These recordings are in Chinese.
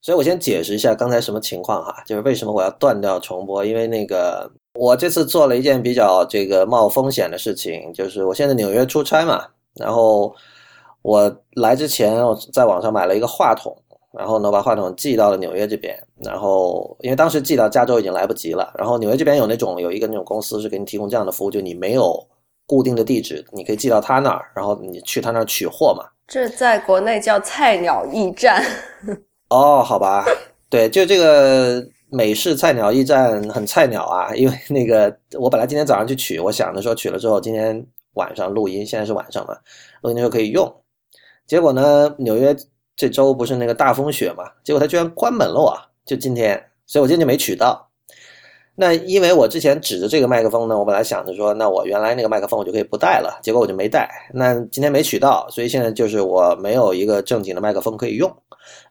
所以我先解释一下刚才什么情况哈，就是为什么我要断掉重播，因为那个我这次做了一件比较这个冒风险的事情，就是我现在纽约出差嘛，然后我来之前我在网上买了一个话筒，然后呢把话筒寄到了纽约这边，然后因为当时寄到加州已经来不及了，然后纽约这边有那种有一个那种公司是给你提供这样的服务，就你没有固定的地址，你可以寄到他那儿，然后你去他那儿取货嘛。这在国内叫菜鸟驿站。哦，好吧，对，就这个美式菜鸟驿站很菜鸟啊，因为那个我本来今天早上去取，我想着说取了之后今天晚上录音，现在是晚上嘛，录音就可以用。结果呢，纽约这周不是那个大风雪嘛，结果它居然关门了啊！就今天，所以我今天就没取到。那因为我之前指着这个麦克风呢，我本来想着说，那我原来那个麦克风我就可以不带了，结果我就没带。那今天没取到，所以现在就是我没有一个正经的麦克风可以用，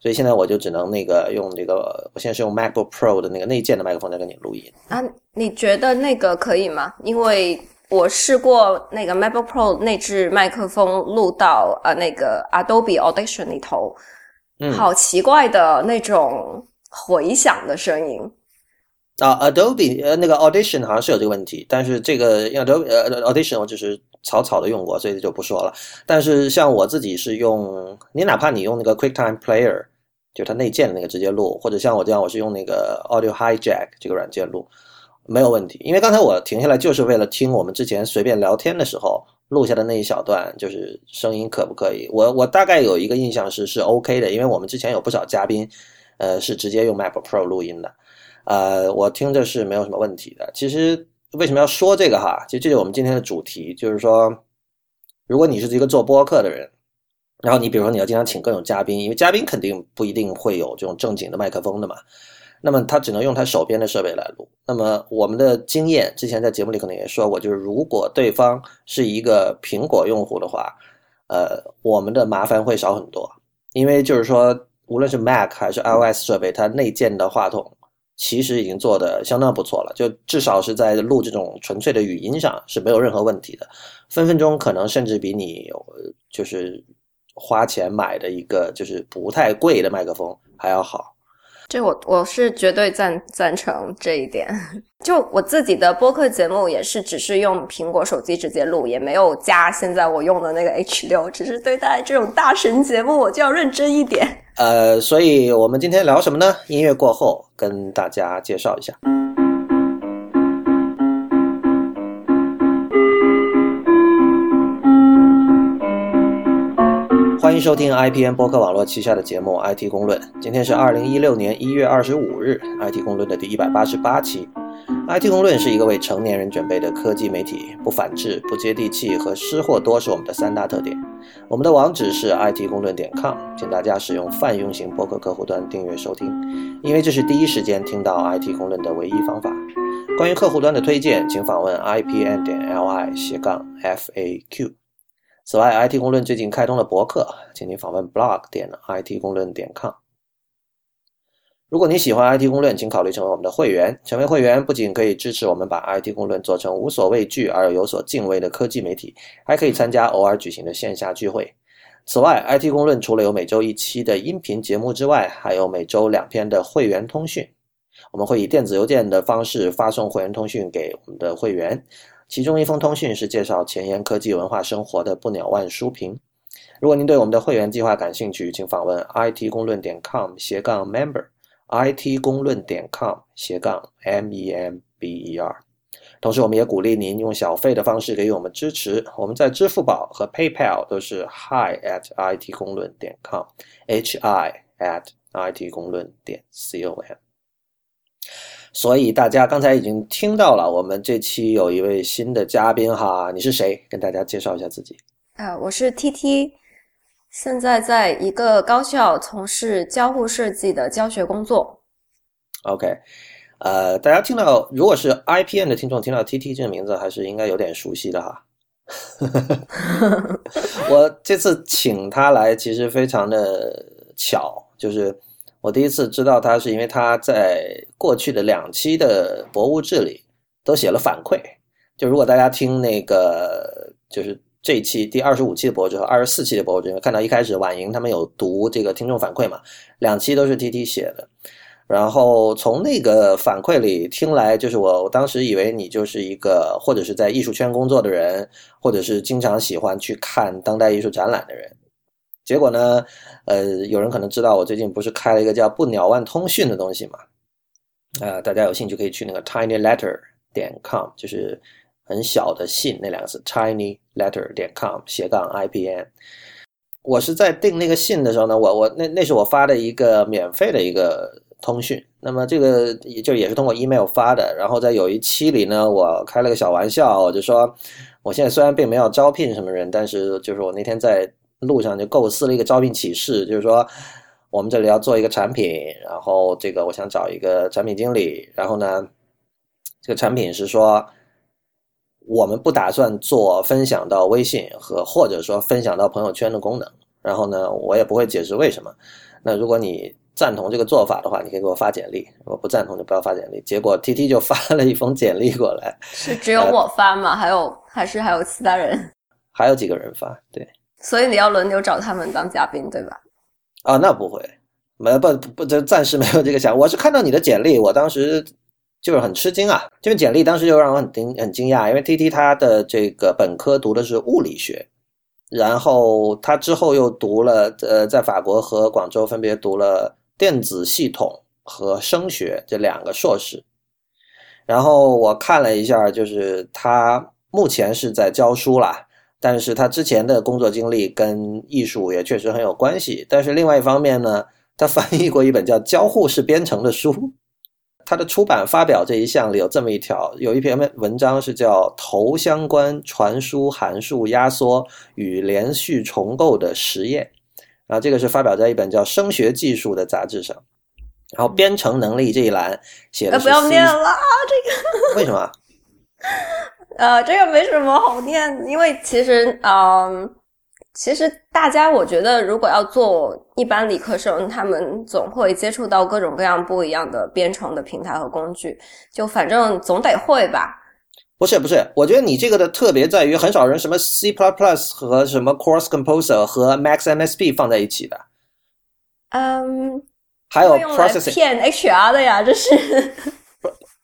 所以现在我就只能那个用这个，我现在是用 MacBook Pro 的那个内建的麦克风在跟你录音啊。你觉得那个可以吗？因为我试过那个 MacBook Pro 内置麦克风录到呃那个 Adobe Audition 里头，好奇怪的那种回响的声音。啊，Adobe 呃那个 Audition 好像是有这个问题，但是这个 Adobe 呃 Audition 我只是草草的用过，所以就不说了。但是像我自己是用，你哪怕你用那个 QuickTime Player，就它内建的那个直接录，或者像我这样，我是用那个 Audio Hijack 这个软件录，没有问题。因为刚才我停下来就是为了听我们之前随便聊天的时候录下的那一小段，就是声音可不可以？我我大概有一个印象是是 OK 的，因为我们之前有不少嘉宾，呃是直接用 MacBook Pro 录音的。呃，我听着是没有什么问题的。其实为什么要说这个哈？其实这是我们今天的主题，就是说，如果你是一个做播客的人，然后你比如说你要经常请各种嘉宾，因为嘉宾肯定不一定会有这种正经的麦克风的嘛，那么他只能用他手边的设备来录。那么我们的经验，之前在节目里可能也说过，就是如果对方是一个苹果用户的话，呃，我们的麻烦会少很多，因为就是说，无论是 Mac 还是 iOS 设备，它内建的话筒。其实已经做的相当不错了，就至少是在录这种纯粹的语音上是没有任何问题的，分分钟可能甚至比你就是花钱买的一个就是不太贵的麦克风还要好。这我我是绝对赞赞成这一点。就我自己的播客节目也是只是用苹果手机直接录，也没有加现在我用的那个 H 六，只是对待这种大神节目我就要认真一点。呃，所以我们今天聊什么呢？音乐过后跟大家介绍一下。欢迎收听 IPN 播客网络旗下的节目《IT 公论》。今天是二零一六年一月二十五日，《IT 公论》的第一百八十八期。IT 公论是一个为成年人准备的科技媒体，不反制、不接地气和失货多是我们的三大特点。我们的网址是 IT 公论点 com，请大家使用泛用型播客客户端订阅收听，因为这是第一时间听到 IT 公论的唯一方法。关于客户端的推荐，请访问 IPN 点 LI 斜杠 FAQ。此外，IT 公论最近开通了博客，请您访问 blog 点 IT 公论点 com。如果你喜欢 IT 公论，请考虑成为我们的会员。成为会员不仅可以支持我们把 IT 公论做成无所畏惧而又有所敬畏的科技媒体，还可以参加偶尔举行的线下聚会。此外，IT 公论除了有每周一期的音频节目之外，还有每周两篇的会员通讯。我们会以电子邮件的方式发送会员通讯给我们的会员，其中一封通讯是介绍前沿科技文化生活的不鸟万书评。如果您对我们的会员计划感兴趣，请访问 IT 公论点 com 斜杠 member。it 公论点 com 斜杠 m e m b e r，同时我们也鼓励您用小费的方式给予我们支持。我们在支付宝和 PayPal 都是 hi at it 公论点 com，h i at it 公论点 c o m。所以大家刚才已经听到了，我们这期有一位新的嘉宾哈，你是谁？跟大家介绍一下自己。啊，我是 T T。现在在一个高校从事交互设计的教学工作。OK，呃，大家听到如果是 IPN 的听众听到 TT 这个名字，还是应该有点熟悉的哈。我这次请他来，其实非常的巧，就是我第一次知道他，是因为他在过去的两期的博物志里都写了反馈。就如果大家听那个，就是。这一期第二十五期的博主和二十四期的博主，看到一开始婉莹他们有读这个听众反馈嘛，两期都是 T T 写的。然后从那个反馈里听来，就是我我当时以为你就是一个或者是在艺术圈工作的人，或者是经常喜欢去看当代艺术展览的人。结果呢，呃，有人可能知道我最近不是开了一个叫不鸟万通讯的东西嘛？啊，大家有兴趣可以去那个 tinyletter 点 com，就是很小的信那两个字 tinyletter 点 com 斜杠 i p n。我是在订那个信的时候呢，我我那那是我发的一个免费的一个。通讯，那么这个也就也是通过 email 发的。然后在有一期里呢，我开了个小玩笑，我就说，我现在虽然并没有招聘什么人，但是就是我那天在路上就构思了一个招聘启事，就是说我们这里要做一个产品，然后这个我想找一个产品经理。然后呢，这个产品是说我们不打算做分享到微信和或者说分享到朋友圈的功能。然后呢，我也不会解释为什么。那如果你赞同这个做法的话，你可以给我发简历；如果不赞同，就不要发简历。结果 T T 就发了一封简历过来，是只有我发吗？还有还是还有其他人？还有几个人发？对，所以你要轮流找他们当嘉宾，对吧？啊，那不会，没不不，这暂时没有这个想。我是看到你的简历，我当时就是很吃惊啊！这个简历当时就让我很惊很惊讶，因为 T T 他的这个本科读的是物理学，然后他之后又读了呃，在法国和广州分别读了。电子系统和声学这两个硕士，然后我看了一下，就是他目前是在教书啦，但是他之前的工作经历跟艺术也确实很有关系。但是另外一方面呢，他翻译过一本叫《交互式编程》的书，他的出版发表这一项里有这么一条，有一篇文章是叫《头相关传输函数压缩与连续重构的实验》。然后这个是发表在一本叫《声学技术》的杂志上，然后编程能力这一栏写的不要念了这个为什么？呃，这个没什么好念，因为其实，嗯，其实大家我觉得，如果要做一般理科生，他们总会接触到各种各样不一样的编程的平台和工具，就反正总得会吧。不是不是，我觉得你这个的特别在于，很少人什么 C++ 和什么 Course Composer 和 Max MSP 放在一起的。嗯，还有 Processing 骗 HR 的呀，这是。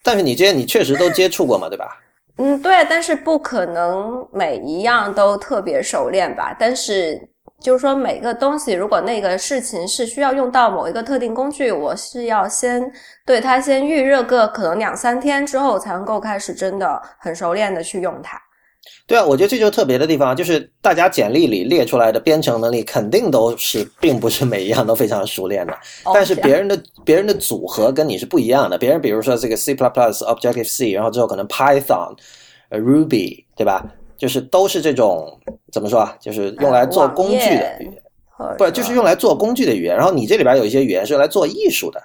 但是你这些你确实都接触过嘛，对吧？嗯，对，但是不可能每一样都特别熟练吧？但是。就是说，每个东西，如果那个事情是需要用到某一个特定工具，我是要先对它先预热个可能两三天之后，才能够开始真的很熟练的去用它。对啊，我觉得这就是特别的地方，就是大家简历里列出来的编程能力，肯定都是并不是每一样都非常熟练的。但是别人的别人的组合跟你是不一样的。别人比如说这个 C++、Objective C，然后之后可能 Python、Ruby，对吧？就是都是这种怎么说啊？就是用来做工具的语言，不就是用来做工具的语言？然后你这里边有一些语言是用来做艺术的，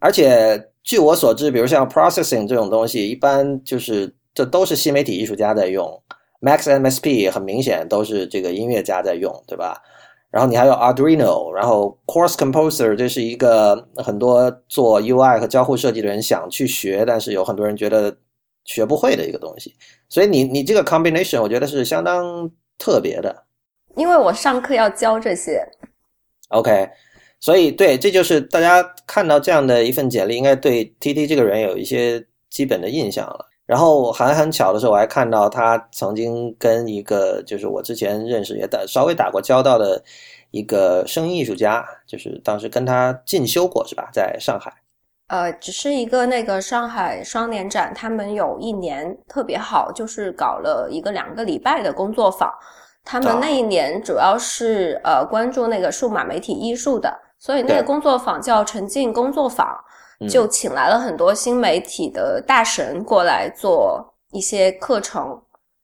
而且据我所知，比如像 processing 这种东西，一般就是这都是新媒体艺术家在用，Max MSP 很明显都是这个音乐家在用，对吧？然后你还有 Arduino，然后 Course Composer 这是一个很多做 UI 和交互设计的人想去学，但是有很多人觉得。学不会的一个东西，所以你你这个 combination 我觉得是相当特别的。因为我上课要教这些。OK，所以对，这就是大家看到这样的一份简历，应该对 TT 这个人有一些基本的印象了。然后还很巧的是，我还看到他曾经跟一个就是我之前认识也打稍微打过交道的一个声音艺术家，就是当时跟他进修过，是吧？在上海。呃，只是一个那个上海双年展，他们有一年特别好，就是搞了一个两个礼拜的工作坊。他们那一年主要是呃关注那个数码媒体艺术的，所以那个工作坊叫沉浸工作坊，就请来了很多新媒体的大神过来做一些课程，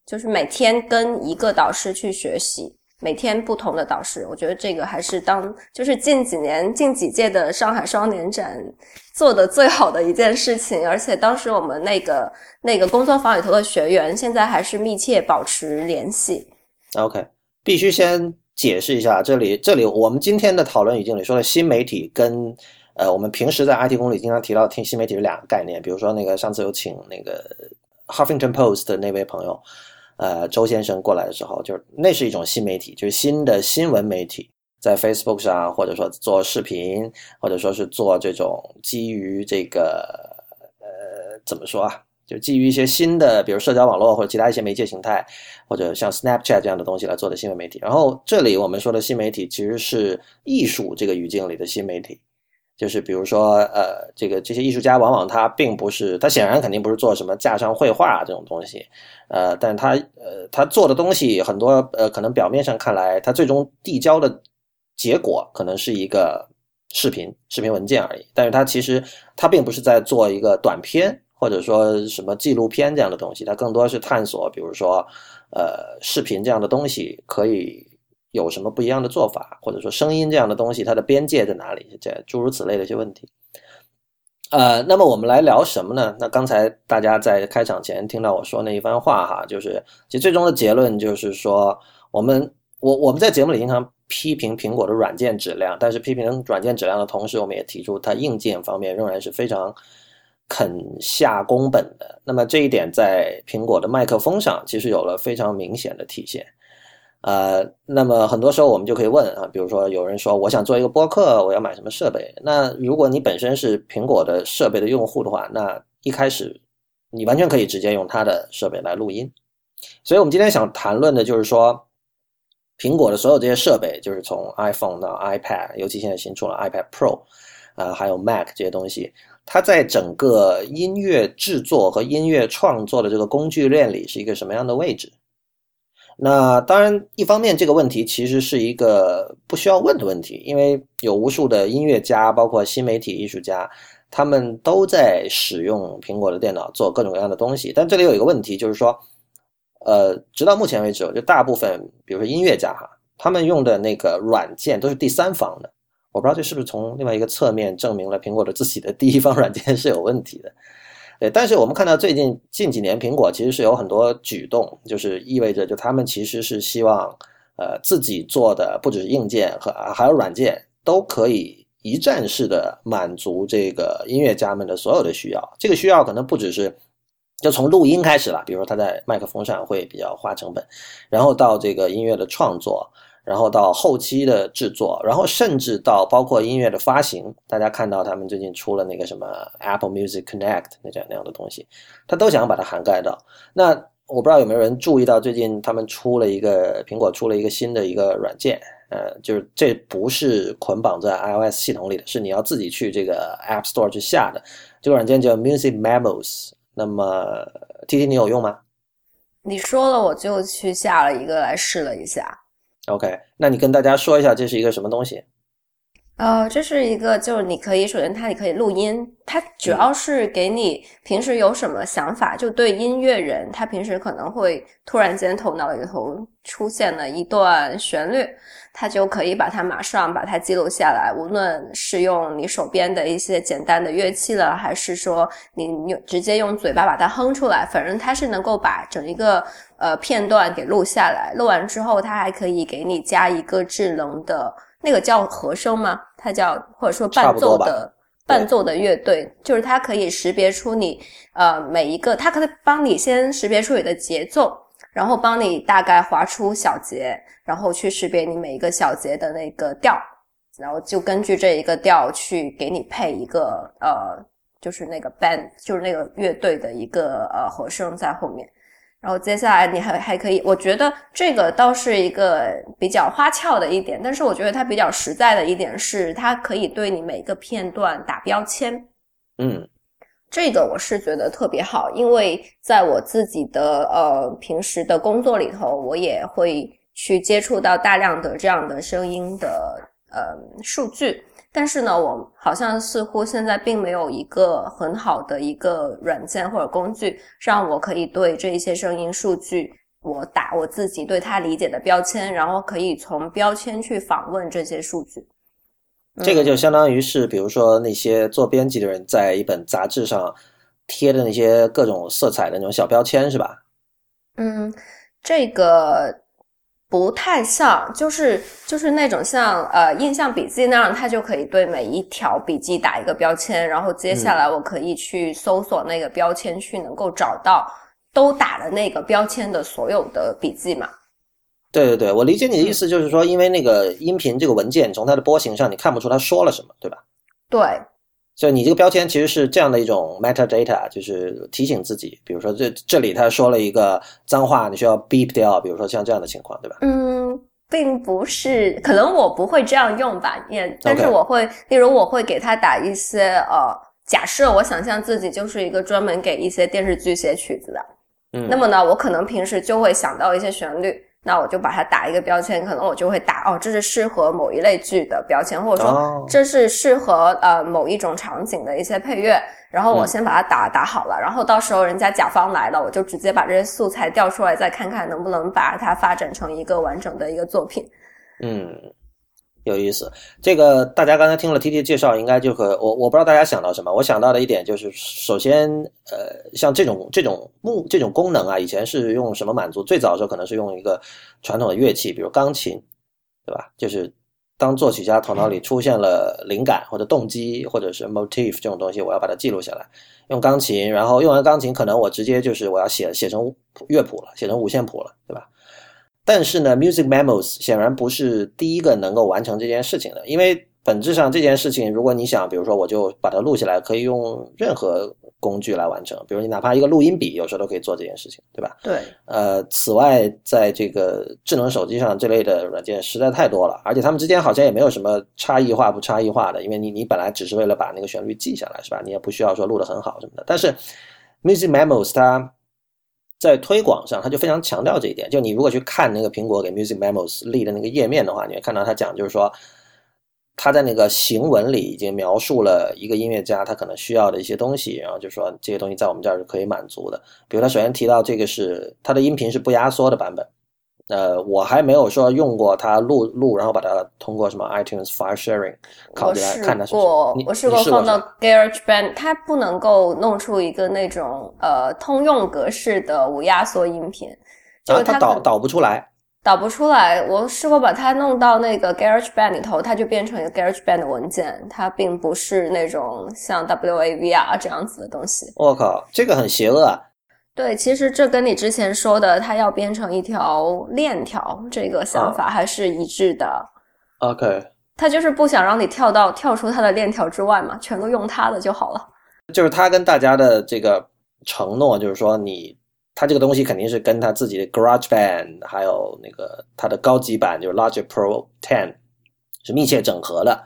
就是每天跟一个导师去学习。每天不同的导师，我觉得这个还是当就是近几年近几届的上海双年展做的最好的一件事情。而且当时我们那个那个工作坊里头的学员，现在还是密切保持联系。OK，必须先解释一下，这里这里我们今天的讨论语境里说的新媒体跟呃我们平时在 IT 公里经常提到听新媒体是两个概念。比如说那个上次有请那个 Huffington Post 的那位朋友。呃周先生过来的时候，就是那是一种新媒体，就是新的新闻媒体，在 Facebook 上或者说做视频，或者说是做这种基于这个呃怎么说啊？就基于一些新的，比如社交网络或者其他一些媒介形态，或者像 Snapchat 这样的东西来做的新闻媒体。然后这里我们说的新媒体其实是艺术这个语境里的新媒体，就是比如说呃，这个这些艺术家往往他并不是，他显然肯定不是做什么架上绘画这种东西，呃，但他呃他做的东西很多呃，可能表面上看来他最终递交的结果可能是一个视频视频文件而已，但是他其实他并不是在做一个短片。或者说什么纪录片这样的东西，他更多是探索，比如说，呃，视频这样的东西可以有什么不一样的做法，或者说声音这样的东西它的边界在哪里，这诸如此类的一些问题。呃，那么我们来聊什么呢？那刚才大家在开场前听到我说那一番话哈，就是其实最终的结论就是说，我们我我们在节目里经常批评苹果的软件质量，但是批评软件质量的同时，我们也提出它硬件方面仍然是非常。肯下工本的，那么这一点在苹果的麦克风上其实有了非常明显的体现。呃，那么很多时候我们就可以问啊，比如说有人说我想做一个播客，我要买什么设备？那如果你本身是苹果的设备的用户的话，那一开始你完全可以直接用它的设备来录音。所以我们今天想谈论的就是说，苹果的所有这些设备，就是从 iPhone 到 iPad，尤其现在新出了 iPad Pro，啊，还有 Mac 这些东西。它在整个音乐制作和音乐创作的这个工具链里是一个什么样的位置？那当然，一方面这个问题其实是一个不需要问的问题，因为有无数的音乐家，包括新媒体艺术家，他们都在使用苹果的电脑做各种各样的东西。但这里有一个问题，就是说，呃，直到目前为止，就大部分，比如说音乐家哈，他们用的那个软件都是第三方的。我不知道这是不是从另外一个侧面证明了苹果的自己的第一方软件是有问题的，对。但是我们看到最近近几年，苹果其实是有很多举动，就是意味着就他们其实是希望，呃，自己做的不只是硬件和还有软件都可以一站式的满足这个音乐家们的所有的需要。这个需要可能不只是就从录音开始了，比如说他在麦克风上会比较花成本，然后到这个音乐的创作。然后到后期的制作，然后甚至到包括音乐的发行，大家看到他们最近出了那个什么 Apple Music Connect 那这样那样的东西，他都想把它涵盖到。那我不知道有没有人注意到，最近他们出了一个苹果出了一个新的一个软件，呃，就是这不是捆绑在 iOS 系统里的，是你要自己去这个 App Store 去下的。这个软件叫 Music Memos。那么 T T 你有用吗？你说了，我就去下了一个来试了一下。OK，那你跟大家说一下这是一个什么东西？呃，这是一个，就是你可以首先它你可以录音，它主要是给你平时有什么想法，就对音乐人，他平时可能会突然间头脑里头出现了一段旋律。他就可以把它马上把它记录下来，无论是用你手边的一些简单的乐器了，还是说你你直接用嘴巴把它哼出来，反正它是能够把整一个呃片段给录下来。录完之后，它还可以给你加一个智能的那个叫和声吗？它叫或者说伴奏的伴奏的乐队，就是它可以识别出你呃每一个，它可以帮你先识别出你的节奏。然后帮你大概划出小节，然后去识别你每一个小节的那个调，然后就根据这一个调去给你配一个呃，就是那个 band，就是那个乐队的一个呃和声在后面。然后接下来你还还可以，我觉得这个倒是一个比较花俏的一点，但是我觉得它比较实在的一点是，它可以对你每个片段打标签。嗯。这个我是觉得特别好，因为在我自己的呃平时的工作里头，我也会去接触到大量的这样的声音的呃数据。但是呢，我好像似乎现在并没有一个很好的一个软件或者工具，让我可以对这一些声音数据，我打我自己对它理解的标签，然后可以从标签去访问这些数据。这个就相当于是，比如说那些做编辑的人在一本杂志上贴的那些各种色彩的那种小标签，是吧？嗯，这个不太像，就是就是那种像呃印象笔记那样，它就可以对每一条笔记打一个标签，然后接下来我可以去搜索那个标签，去能够找到都打了那个标签的所有的笔记嘛。对对对，我理解你的意思，就是说，因为那个音频这个文件从它的波形上，你看不出他说了什么，对吧？对。所以你这个标签其实是这样的一种 metadata，就是提醒自己，比如说这这里他说了一个脏话，你需要 beep 掉，比如说像这样的情况，对吧？嗯，并不是，可能我不会这样用吧，也，但是我会，例如我会给他打一些呃，假设我想象自己就是一个专门给一些电视剧写曲子的，嗯，那么呢，我可能平时就会想到一些旋律。那我就把它打一个标签，可能我就会打哦，这是适合某一类剧的标签，或者说这是适合呃某一种场景的一些配乐。然后我先把它打打好了，然后到时候人家甲方来了，我就直接把这些素材调出来，再看看能不能把它发展成一个完整的一个作品。嗯。有意思，这个大家刚才听了 T T 介绍，应该就和我我不知道大家想到什么。我想到的一点就是，首先，呃，像这种这种木这种功能啊，以前是用什么满足？最早的时候可能是用一个传统的乐器，比如钢琴，对吧？就是当作曲家头脑里出现了灵感或者动机或者是 motif 这种东西，我要把它记录下来，用钢琴，然后用完钢琴，可能我直接就是我要写写成乐谱了，写成五线谱了，对吧？但是呢，Music Memos 显然不是第一个能够完成这件事情的，因为本质上这件事情，如果你想，比如说我就把它录下来，可以用任何工具来完成，比如你哪怕一个录音笔，有时候都可以做这件事情，对吧？对。呃，此外，在这个智能手机上这类的软件实在太多了，而且它们之间好像也没有什么差异化不差异化的，因为你你本来只是为了把那个旋律记下来，是吧？你也不需要说录得很好什么的。但是 Music Memos 它。在推广上，他就非常强调这一点。就你如果去看那个苹果给 Music Memos 立的那个页面的话，你会看到他讲，就是说他在那个行文里已经描述了一个音乐家他可能需要的一些东西，然后就说这些东西在我们这儿是可以满足的。比如他首先提到这个是他的音频是不压缩的版本。呃，我还没有说用过它录录，然后把它通过什么 iTunes File Sharing 考虑来看它是。我试过，我试过放到 GarageBand，它不能够弄出一个那种呃通用格式的无压缩音频，就是它导导不出来，导不出来。我试过把它弄到那个 GarageBand 里头，它就变成一个 GarageBand 的文件，它并不是那种像 WAV 啊这样子的东西。我靠，这个很邪恶。啊！对，其实这跟你之前说的它要编成一条链条这个想法还是一致的。OK，他就是不想让你跳到跳出它的链条之外嘛，全都用它的就好了。就是他跟大家的这个承诺，就是说你他这个东西肯定是跟他自己的 GarageBand 还有那个它的高级版就是 Logic Pro Ten 是密切整合的。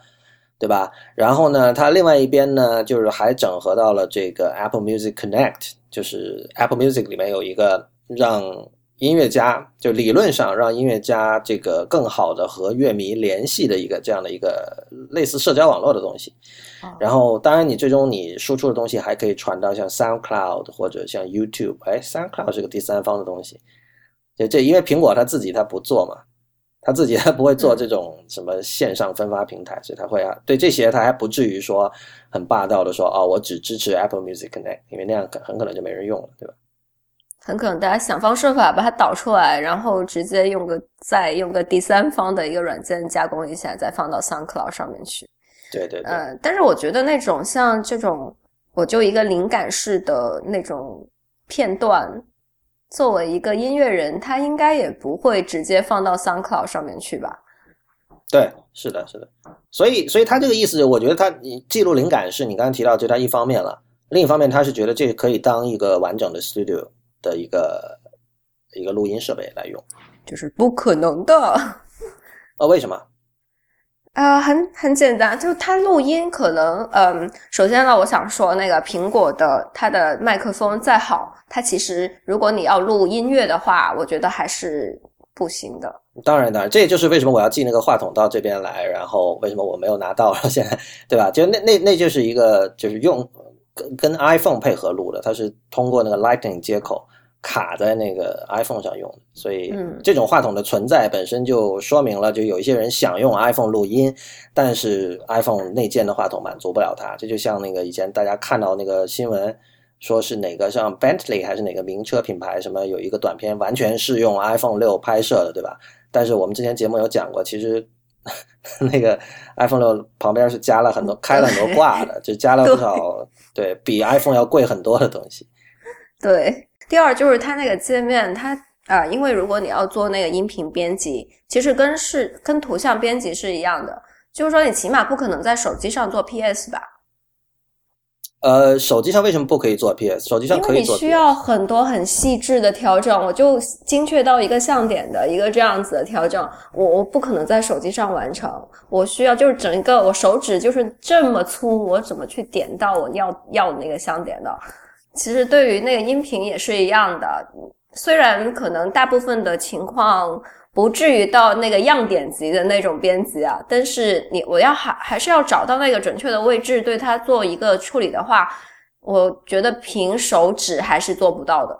对吧？然后呢，它另外一边呢，就是还整合到了这个 Apple Music Connect，就是 Apple Music 里面有一个让音乐家，就理论上让音乐家这个更好的和乐迷联系的一个这样的一个类似社交网络的东西。然后，当然你最终你输出的东西还可以传到像 SoundCloud 或者像 YouTube。哎，SoundCloud 是个第三方的东西。这这因为苹果它自己它不做嘛。他自己他不会做这种什么线上分发平台，所以他会啊，对这些他还不至于说很霸道的说哦，我只支持 Apple Music Connect，因为那样很可能就没人用了，对吧？很可能大家想方设法把它导出来，然后直接用个再用个第三方的一个软件加工一下，再放到 SoundCloud 上面去。对对对。嗯，但是我觉得那种像这种，我就一个灵感式的那种片段。作为一个音乐人，他应该也不会直接放到 SoundCloud 上面去吧？对，是的，是的。所以，所以他这个意思，我觉得他你记录灵感是你刚刚提到，就他一方面了。另一方面，他是觉得这个可以当一个完整的 studio 的一个一个录音设备来用。就是不可能的。呃，为什么？呃，很很简单，就它录音可能，嗯，首先呢，我想说那个苹果的它的麦克风再好，它其实如果你要录音乐的话，我觉得还是不行的。当然，当然，这也就是为什么我要寄那个话筒到这边来，然后为什么我没有拿到，现在对吧？就那那那就是一个就是用跟跟 iPhone 配合录的，它是通过那个 Lightning 接口。卡在那个 iPhone 上用，所以这种话筒的存在本身就说明了，就有一些人想用 iPhone 录音，但是 iPhone 内建的话筒满足不了它。这就像那个以前大家看到那个新闻，说是哪个像 Bentley 还是哪个名车品牌，什么有一个短片完全是用 iPhone 六拍摄的，对吧？但是我们之前节目有讲过，其实 那个 iPhone 六旁边是加了很多开了很多挂的，就加了不少对比 iPhone 要贵很多的东西。对。第二就是它那个界面，它啊，因为如果你要做那个音频编辑，其实跟是跟图像编辑是一样的，就是说你起码不可能在手机上做 PS 吧。呃，手机上为什么不可以做 PS？手机上可以做。你需要很多很细致的调整，我就精确到一个像点的一个这样子的调整，我我不可能在手机上完成。我需要就是整一个我手指就是这么粗，我怎么去点到我要要的那个像点的？其实对于那个音频也是一样的，虽然可能大部分的情况。不至于到那个样点级的那种编辑啊，但是你我要还还是要找到那个准确的位置，对它做一个处理的话，我觉得凭手指还是做不到的。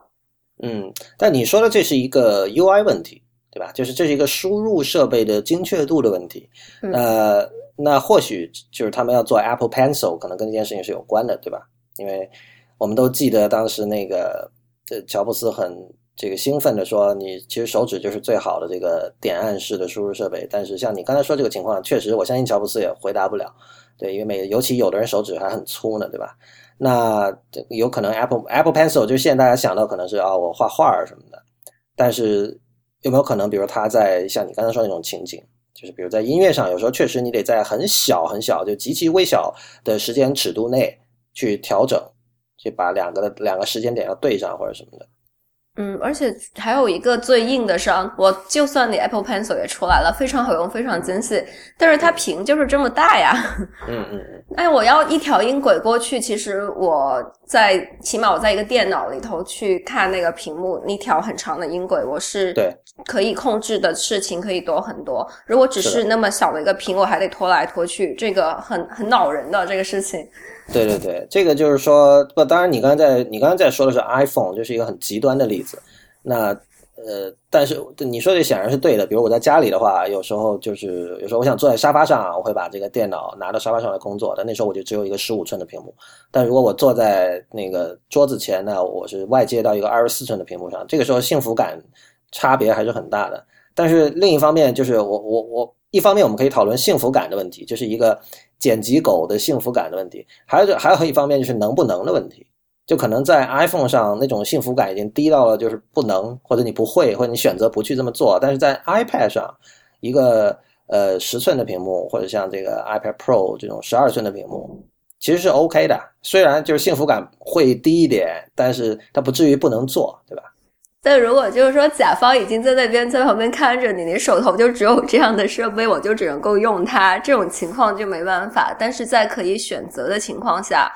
嗯，但你说的这是一个 UI 问题，对吧？就是这是一个输入设备的精确度的问题。呃，那或许就是他们要做 Apple Pencil，可能跟这件事情是有关的，对吧？因为我们都记得当时那个这乔布斯很。这个兴奋的说，你其实手指就是最好的这个点按式的输入设备。但是像你刚才说这个情况，确实我相信乔布斯也回答不了。对，因为每尤其有的人手指还很粗呢，对吧？那有可能 Apple Apple Pencil 就现在大家想到可能是啊，我画画什么的。但是有没有可能，比如他在像你刚才说那种情景，就是比如在音乐上，有时候确实你得在很小很小，就极其微小的时间尺度内去调整，去把两个的两个时间点要对上或者什么的。嗯，而且还有一个最硬的伤，我就算你 Apple Pencil 也出来了，非常好用，非常精细，但是它屏就是这么大呀。嗯嗯嗯。哎，我要一条音轨过去，其实我在起码我在一个电脑里头去看那个屏幕，那条很长的音轨，我是对可以控制的事情可以多很多。如果只是那么小的一个屏，我还得拖来拖去，这个很很恼人的这个事情。对对对，这个就是说，不，当然你刚才在你刚刚在说的是 iPhone，就是一个很极端的例子。那呃，但是你说的显然是对的。比如我在家里的话，有时候就是有时候我想坐在沙发上，我会把这个电脑拿到沙发上来工作。但那时候我就只有一个十五寸的屏幕。但如果我坐在那个桌子前呢，我是外接到一个二十四寸的屏幕上，这个时候幸福感差别还是很大的。但是另一方面，就是我我我一方面我们可以讨论幸福感的问题，就是一个。剪辑狗的幸福感的问题，还有还有一方面就是能不能的问题，就可能在 iPhone 上那种幸福感已经低到了就是不能，或者你不会，或者你选择不去这么做。但是在 iPad 上，一个呃十寸的屏幕，或者像这个 iPad Pro 这种十二寸的屏幕，其实是 OK 的。虽然就是幸福感会低一点，但是它不至于不能做，对吧？但如果就是说甲方已经在那边在旁边看着你，你手头就只有这样的设备，我就只能够用它，这种情况就没办法。但是在可以选择的情况下，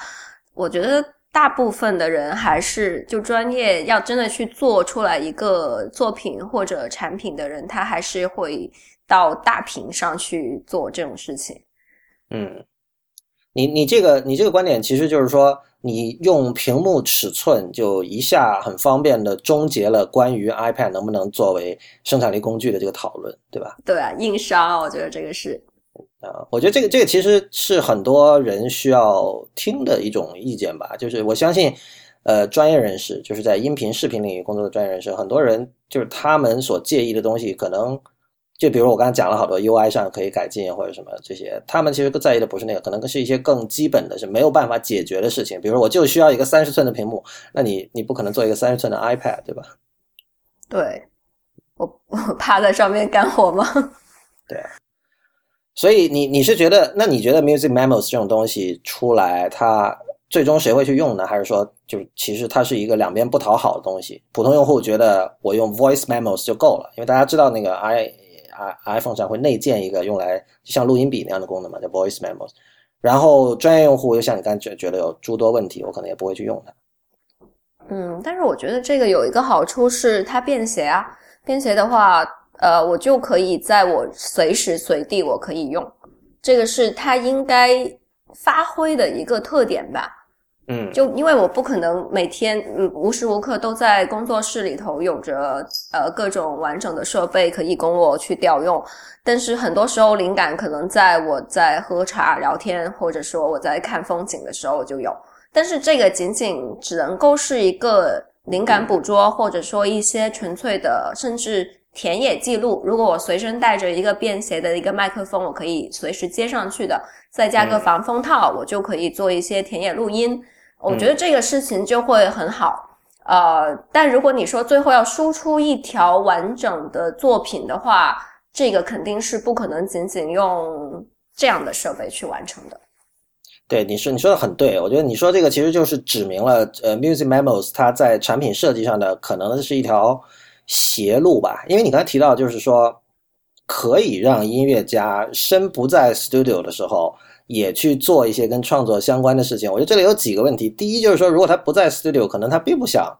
我觉得大部分的人还是就专业要真的去做出来一个作品或者产品的人，他还是会到大屏上去做这种事情。嗯，你你这个你这个观点其实就是说。你用屏幕尺寸就一下很方便的终结了关于 iPad 能不能作为生产力工具的这个讨论，对吧？对啊，硬伤，我觉得这个是啊，我觉得这个这个其实是很多人需要听的一种意见吧。就是我相信，呃，专业人士就是在音频视频领域工作的专业人士，很多人就是他们所介意的东西可能。就比如我刚才讲了好多 UI 上可以改进或者什么这些，他们其实更在意的不是那个，可能是一些更基本的是没有办法解决的事情。比如我就需要一个三十寸的屏幕，那你你不可能做一个三十寸的 iPad，对吧？对，我 我趴在上面干活吗？对，所以你你是觉得，那你觉得 Music Memos 这种东西出来，它最终谁会去用呢？还是说，就其实它是一个两边不讨好的东西？普通用户觉得我用 Voice Memos 就够了，因为大家知道那个 i iPhone 上会内建一个用来像录音笔那样的功能嘛，叫 Voice Memos。然后专业用户又像你刚才觉觉得有诸多问题，我可能也不会去用它。嗯，但是我觉得这个有一个好处是它便携啊，便携的话，呃，我就可以在我随时随地我可以用，这个是它应该发挥的一个特点吧。嗯，就因为我不可能每天嗯无时无刻都在工作室里头有着呃各种完整的设备可以供我去调用，但是很多时候灵感可能在我在喝茶聊天，或者说我在看风景的时候就有，但是这个仅仅只能够是一个灵感捕捉，或者说一些纯粹的甚至田野记录。如果我随身带着一个便携的一个麦克风，我可以随时接上去的，再加个防风套，我就可以做一些田野录音。我觉得这个事情就会很好，呃，但如果你说最后要输出一条完整的作品的话，这个肯定是不可能仅仅用这样的设备去完成的。对，你说你说的很对，我觉得你说这个其实就是指明了，呃，Music Memos 它在产品设计上的可能是一条邪路吧。因为你刚才提到，就是说可以让音乐家身不在 Studio 的时候，也去做一些跟创作相关的事情。我觉得这里有几个问题。第一就是说，如果他不在 Studio，可能他并不想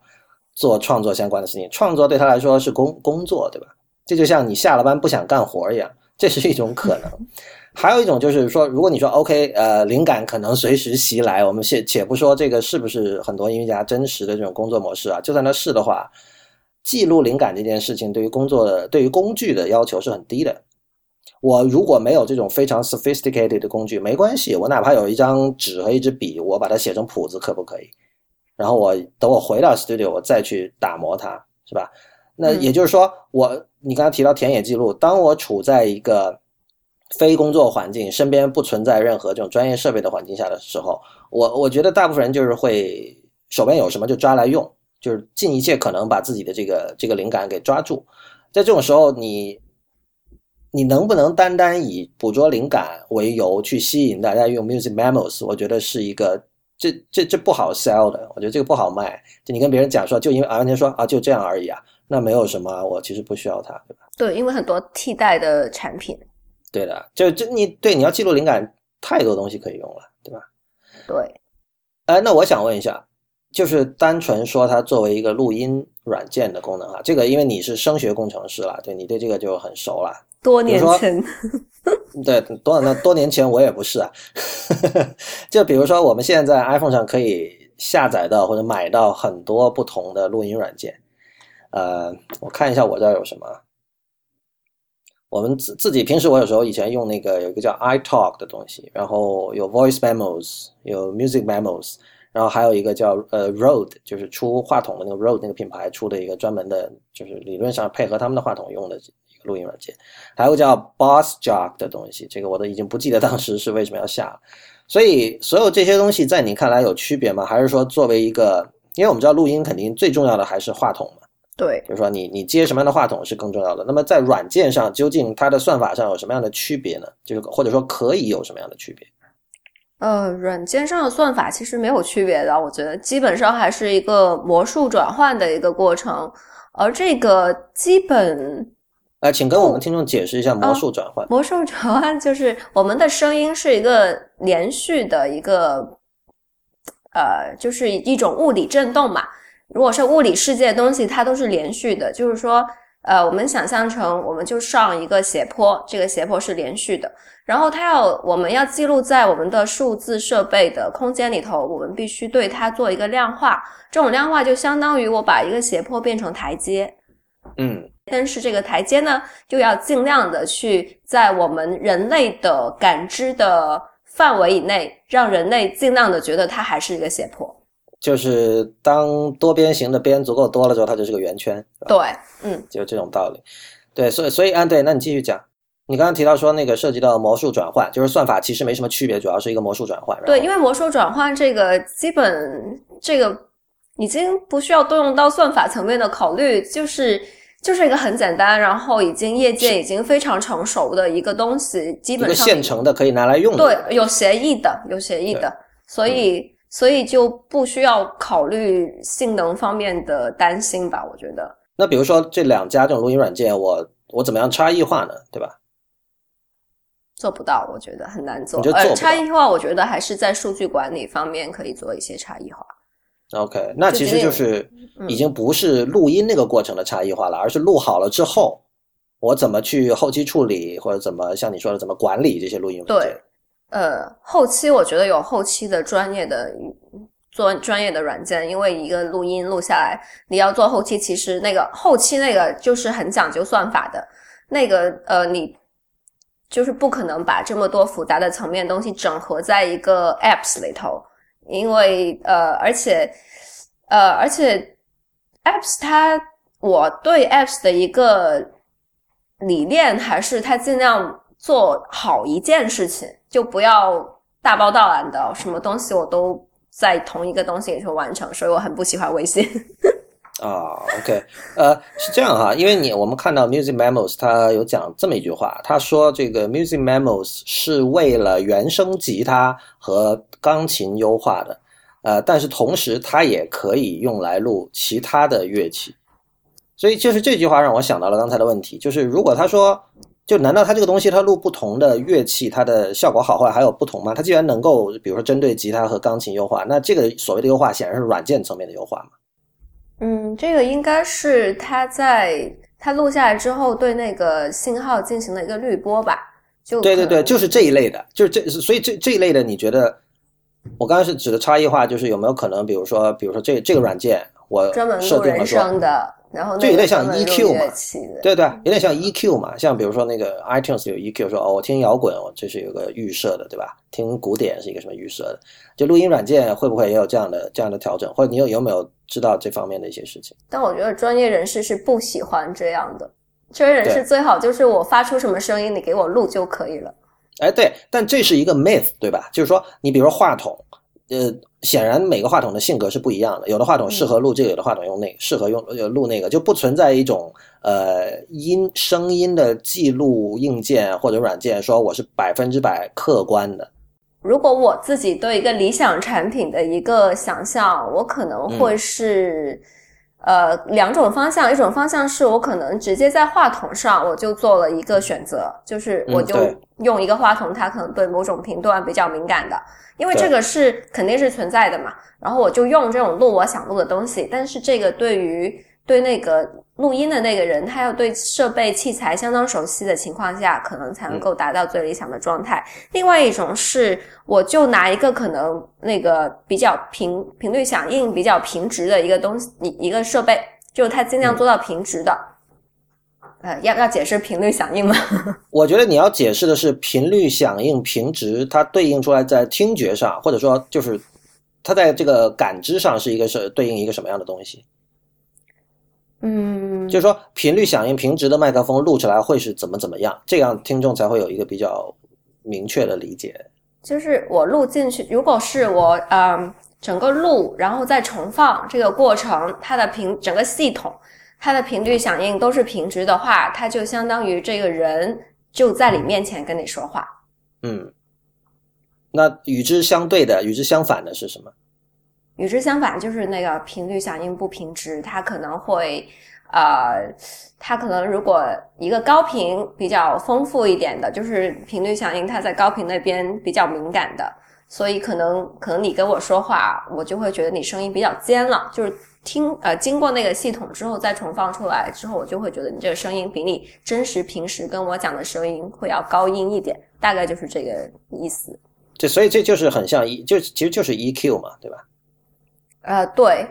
做创作相关的事情，创作对他来说是工工作，对吧？这就像你下了班不想干活一样，这是一种可能。还有一种就是说，如果你说 OK，呃，灵感可能随时袭来，我们且且不说这个是不是很多音乐家真实的这种工作模式啊，就算他是的话，记录灵感这件事情对于工作的、对于工具的要求是很低的。我如果没有这种非常 sophisticated 的工具，没关系，我哪怕有一张纸和一支笔，我把它写成谱子，可不可以？然后我等我回到 studio，我再去打磨它，是吧？那也就是说，我你刚才提到田野记录，当我处在一个非工作环境，身边不存在任何这种专业设备的环境下的时候，我我觉得大部分人就是会手边有什么就抓来用，就是尽一切可能把自己的这个这个灵感给抓住。在这种时候，你你能不能单单以捕捉灵感为由去吸引大家用 Music Memos？我觉得是一个这这这不好 sell 的，我觉得这个不好卖。就你跟别人讲说，就因为完全说啊就这样而已啊，那没有什么，我其实不需要它，对吧？对，因为很多替代的产品。对的，就就你对你要记录灵感，太多东西可以用了，对吧？对。哎，那我想问一下，就是单纯说它作为一个录音软件的功能啊，这个因为你是声学工程师了，对你对这个就很熟了。多年前。对，多那多年前我也不是啊。就比如说，我们现在 iPhone 上可以下载到或者买到很多不同的录音软件。呃，我看一下我这儿有什么。我们自自己平时我有时候以前用那个有一个叫 iTalk 的东西，然后有 Voice Memos，有 Music Memos，然后还有一个叫呃 Rode，就是出话筒的那个 Rode 那个品牌出的一个专门的，就是理论上配合他们的话筒用的一个录音软件，还有叫 Boss Jock 的东西，这个我都已经不记得当时是为什么要下。所以所有这些东西在你看来有区别吗？还是说作为一个，因为我们知道录音肯定最重要的还是话筒嘛。对，就是说你你接什么样的话筒是更重要的。那么在软件上，究竟它的算法上有什么样的区别呢？就是或者说可以有什么样的区别？呃，软件上的算法其实没有区别的，我觉得基本上还是一个魔术转换的一个过程。而这个基本，呃，请跟我们听众解释一下魔术转换。魔术转换就是我们的声音是一个连续的一个，呃，就是一种物理振动嘛。如果是物理世界的东西，它都是连续的。就是说，呃，我们想象成，我们就上一个斜坡，这个斜坡是连续的。然后它要，我们要记录在我们的数字设备的空间里头，我们必须对它做一个量化。这种量化就相当于我把一个斜坡变成台阶。嗯，但是这个台阶呢，就要尽量的去在我们人类的感知的范围以内，让人类尽量的觉得它还是一个斜坡。就是当多边形的边足够多了之后，它就是个圆圈。对，嗯，就这种道理。对，所以所以啊，对，那你继续讲。你刚刚提到说那个涉及到魔术转换，就是算法其实没什么区别，主要是一个魔术转换。对，因为魔术转换这个基本这个已经不需要动用到算法层面的考虑，就是就是一个很简单，然后已经业界已经非常成熟的一个东西，基本上现成的可以拿来用的。对，有协议的，有协议的，所以。所以就不需要考虑性能方面的担心吧，我觉得。那比如说这两家这种录音软件，我我怎么样差异化呢？对吧？做不到，我觉得很难做。呃，差异化，我觉得还是在数据管理方面可以做一些差异化。OK，那其实就是已经不是录音那个过程的差异化了，而是录好了之后，我怎么去后期处理，或者怎么像你说的怎么管理这些录音软件。呃，后期我觉得有后期的专业的做专业的软件，因为一个录音录下来，你要做后期，其实那个后期那个就是很讲究算法的，那个呃，你就是不可能把这么多复杂的层面东西整合在一个 apps 里头，因为呃，而且呃，而且 apps 它，我对 apps 的一个理念还是它尽量。做好一件事情，就不要大包大揽的，什么东西我都在同一个东西里头完成，所以我很不喜欢微信。啊，OK，呃，是这样哈，因为你我们看到 Music Memos 它有讲这么一句话，他说这个 Music Memos 是为了原声吉他和钢琴优化的，呃，但是同时它也可以用来录其他的乐器，所以就是这句话让我想到了刚才的问题，就是如果他说，就难道它这个东西它录不同的乐器，它的效果好坏还有不同吗？它既然能够比如说针对吉他和钢琴优化，那这个所谓的优化显然是软件层面的优化嘛？嗯，这个应该是它在它录下来之后对那个信号进行了一个滤波吧？就对对对，就是这一类的，就是这，所以这这一类的，你觉得我刚刚是指的差异化，就是有没有可能，比如说，比如说这这个软件我专门录人声的。然后就有点像 EQ 嘛，对对，有点像 EQ 嘛，像比如说那个 iTunes 有 EQ，说哦，我听摇滚，我这是有个预设的，对吧？听古典是一个什么预设的？就录音软件会不会也有这样的这样的调整？或者你有有没有知道这方面的一些事情？但我觉得专业人士是不喜欢这样的，专业人士最好就是我发出什么声音，你给我录就可以了。哎，对，但这是一个 myth，对吧？就是说，你比如说话筒，呃。显然每个话筒的性格是不一样的，有的话筒适合录这个，有的话筒用那个适合用呃录那个，就不存在一种呃音声音的记录硬件或者软件说我是百分之百客观的。如果我自己对一个理想产品的一个想象，我可能会是呃两种方向，一种方向是我可能直接在话筒上我就做了一个选择，就是我就用一个话筒，它可能对某种频段比较敏感的。因为这个是肯定是存在的嘛，然后我就用这种录我想录的东西，但是这个对于对那个录音的那个人，他要对设备器材相当熟悉的情况下，可能才能够达到最理想的状态。另外一种是，我就拿一个可能那个比较频频率响应比较平直的一个东西，一一个设备，就它尽量做到平直的。呃，要要解释频率响应吗？我觉得你要解释的是频率响应平直，它对应出来在听觉上，或者说就是它在这个感知上是一个是对应一个什么样的东西？嗯，就是说频率响应平直的麦克风录出来会是怎么怎么样，这样听众才会有一个比较明确的理解。就是我录进去，如果是我嗯整个录然后再重放这个过程，它的频整个系统。它的频率响应都是平直的话，它就相当于这个人就在你面前跟你说话。嗯，那与之相对的、与之相反的是什么？与之相反就是那个频率响应不平直，它可能会呃，它可能如果一个高频比较丰富一点的，就是频率响应它在高频那边比较敏感的，所以可能可能你跟我说话，我就会觉得你声音比较尖了，就是。听呃，经过那个系统之后再重放出来之后，我就会觉得你这个声音比你真实平时跟我讲的声音会要高音一点，大概就是这个意思。这所以这就是很像 E，就其实就是 EQ 嘛，对吧？呃，对，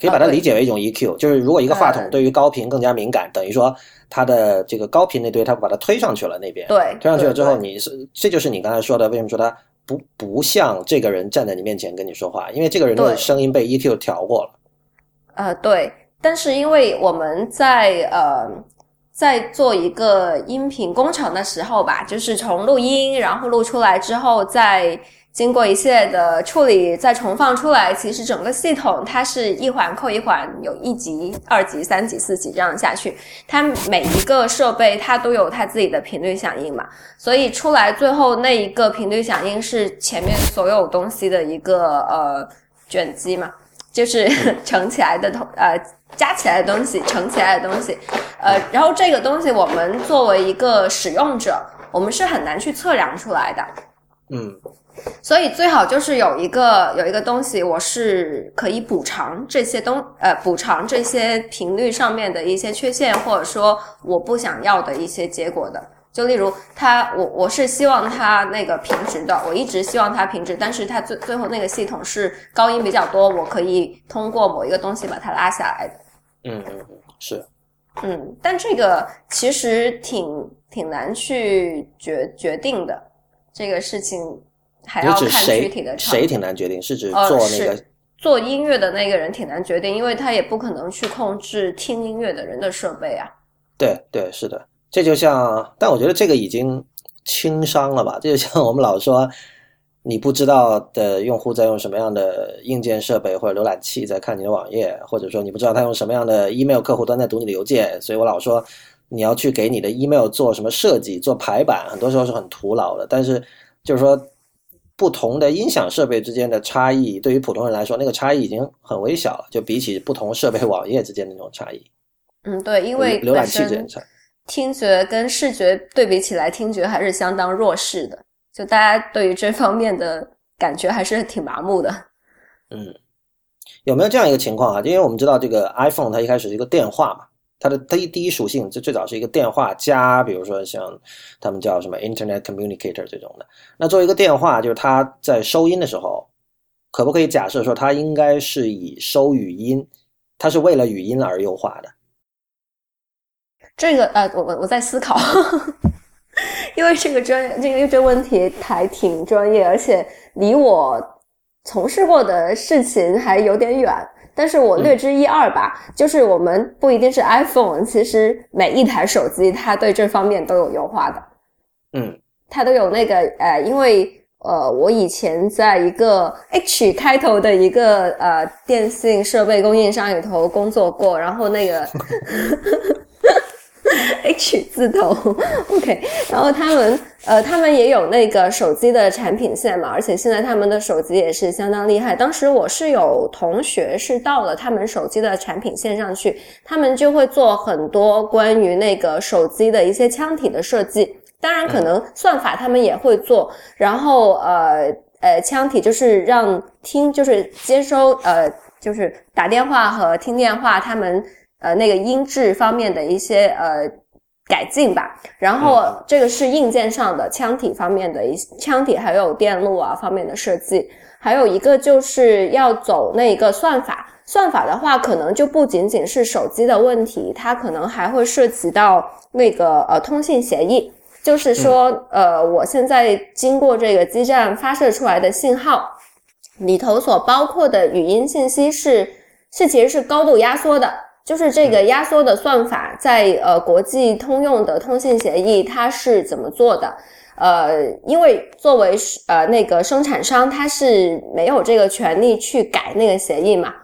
可以把它理解为一种 EQ，就是如果一个话筒对于高频更加敏感，等于说它的这个高频那堆它把它推上去了那边，对，推上去了之后，你是这就是你刚才说的，为什么说它不不像这个人站在你面前跟你说话，因为这个人的声音被 EQ 调过了。呃，对，但是因为我们在呃在做一个音频工程的时候吧，就是从录音，然后录出来之后，再经过一系列的处理，再重放出来，其实整个系统它是一环扣一环，有一级、二级、三级、四级这样下去，它每一个设备它都有它自己的频率响应嘛，所以出来最后那一个频率响应是前面所有东西的一个呃卷积嘛。就是乘起来的同呃加起来的东西乘起来的东西，呃，然后这个东西我们作为一个使用者，我们是很难去测量出来的。嗯，所以最好就是有一个有一个东西，我是可以补偿这些东呃补偿这些频率上面的一些缺陷，或者说我不想要的一些结果的。就例如它，我我是希望它那个平直的，我一直希望它平直，但是它最最后那个系统是高音比较多，我可以通过某一个东西把它拉下来的。嗯嗯嗯，是。嗯，但这个其实挺挺难去决决定的，这个事情还要看具体的。谁挺难决定？是指做那个做音乐的那个人挺难决定，因为他也不可能去控制听音乐的人的设备啊。对对，是的。这就像，但我觉得这个已经轻伤了吧？这就像我们老说，你不知道的用户在用什么样的硬件设备或者浏览器在看你的网页，或者说你不知道他用什么样的 email 客户端在读你的邮件，所以我老说你要去给你的 email 做什么设计、做排版，很多时候是很徒劳的。但是就是说，不同的音响设备之间的差异，对于普通人来说，那个差异已经很微小了，就比起不同设备网页之间的那种差异。嗯，对，因为浏览器之间差，听觉跟视觉对比起来，听觉还是相当弱势的。就大家对于这方面的感觉还是挺麻木的。嗯，有没有这样一个情况啊？因为我们知道这个 iPhone 它一开始是一个电话嘛，它的第一第一属性就最早是一个电话加，比如说像他们叫什么 Internet Communicator 这种的。那作为一个电话，就是它在收音的时候，可不可以假设说它应该是以收语音，它是为了语音而优化的？这个呃，我我我在思考。因为这个专这个这个问题还挺专业，而且离我从事过的事情还有点远，但是我略知一二吧。就是我们不一定是 iPhone，其实每一台手机它对这方面都有优化的。嗯，它都有那个呃，因为呃，我以前在一个 H 开头的一个呃电信设备供应商里头工作过，然后那个。H 字头，OK，然后他们呃，他们也有那个手机的产品线嘛，而且现在他们的手机也是相当厉害。当时我是有同学是到了他们手机的产品线上去，他们就会做很多关于那个手机的一些腔体的设计，当然可能算法他们也会做，然后呃呃腔体就是让听就是接收呃就是打电话和听电话他们。呃，那个音质方面的一些呃改进吧，然后这个是硬件上的腔体方面的一腔体，还有电路啊方面的设计，还有一个就是要走那个算法，算法的话可能就不仅仅是手机的问题，它可能还会涉及到那个呃通信协议，就是说呃我现在经过这个基站发射出来的信号里头所包括的语音信息是是其实是高度压缩的。就是这个压缩的算法，在呃国际通用的通信协议，它是怎么做的？呃，因为作为呃那个生产商，他是没有这个权利去改那个协议嘛。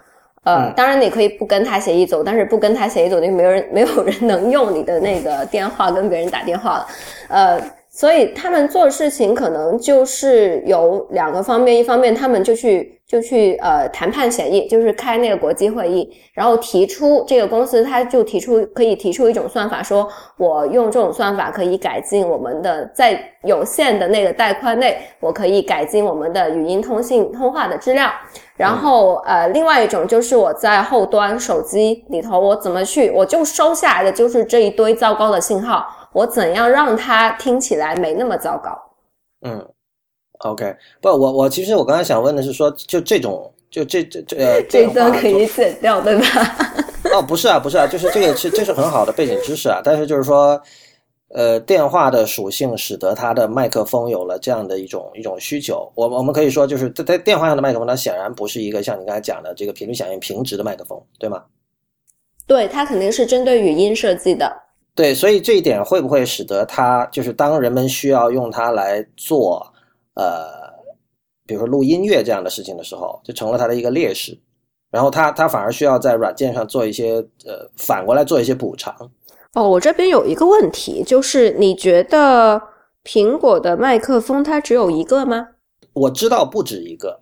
呃，当然你可以不跟他协议走，但是不跟他协议走，就没有人 没有人能用你的那个电话跟别人打电话了。呃。所以他们做事情可能就是有两个方面，一方面他们就去就去呃谈判协议，就是开那个国际会议，然后提出这个公司他就提出可以提出一种算法，说我用这种算法可以改进我们的在有限的那个带宽内，我可以改进我们的语音通信通话的质量。然后呃，另外一种就是我在后端手机里头，我怎么去我就收下来的就是这一堆糟糕的信号。我怎样让它听起来没那么糟糕？嗯，OK，不，我我其实我刚才想问的是说，就这种，就这 这这这段可以剪掉对吧？哦，不是啊，不是啊，就是这个是这是很好的背景知识啊。但是就是说，呃，电话的属性使得它的麦克风有了这样的一种一种需求。我我们可以说，就是在在电话上的麦克风，它显然不是一个像你刚才讲的这个频率响应平直的麦克风，对吗？对，它肯定是针对语音设计的。对，所以这一点会不会使得它就是当人们需要用它来做呃，比如说录音乐这样的事情的时候，就成了它的一个劣势，然后它它反而需要在软件上做一些呃，反过来做一些补偿。哦，我这边有一个问题，就是你觉得苹果的麦克风它只有一个吗？我知道不止一个。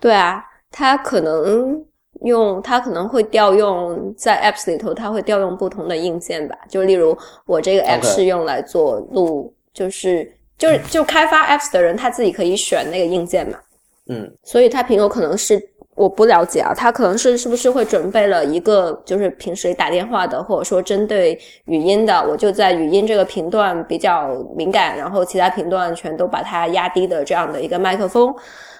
对啊，它可能。用它可能会调用在 apps 里头，它会调用不同的硬件吧。就例如我这个 app 是用来做录，就是就是就开发 apps 的人他自己可以选那个硬件嘛。嗯，所以它苹果可能是我不了解啊，他可能是是不是会准备了一个就是平时打电话的，或者说针对语音的，我就在语音这个频段比较敏感，然后其他频段全都把它压低的这样的一个麦克风。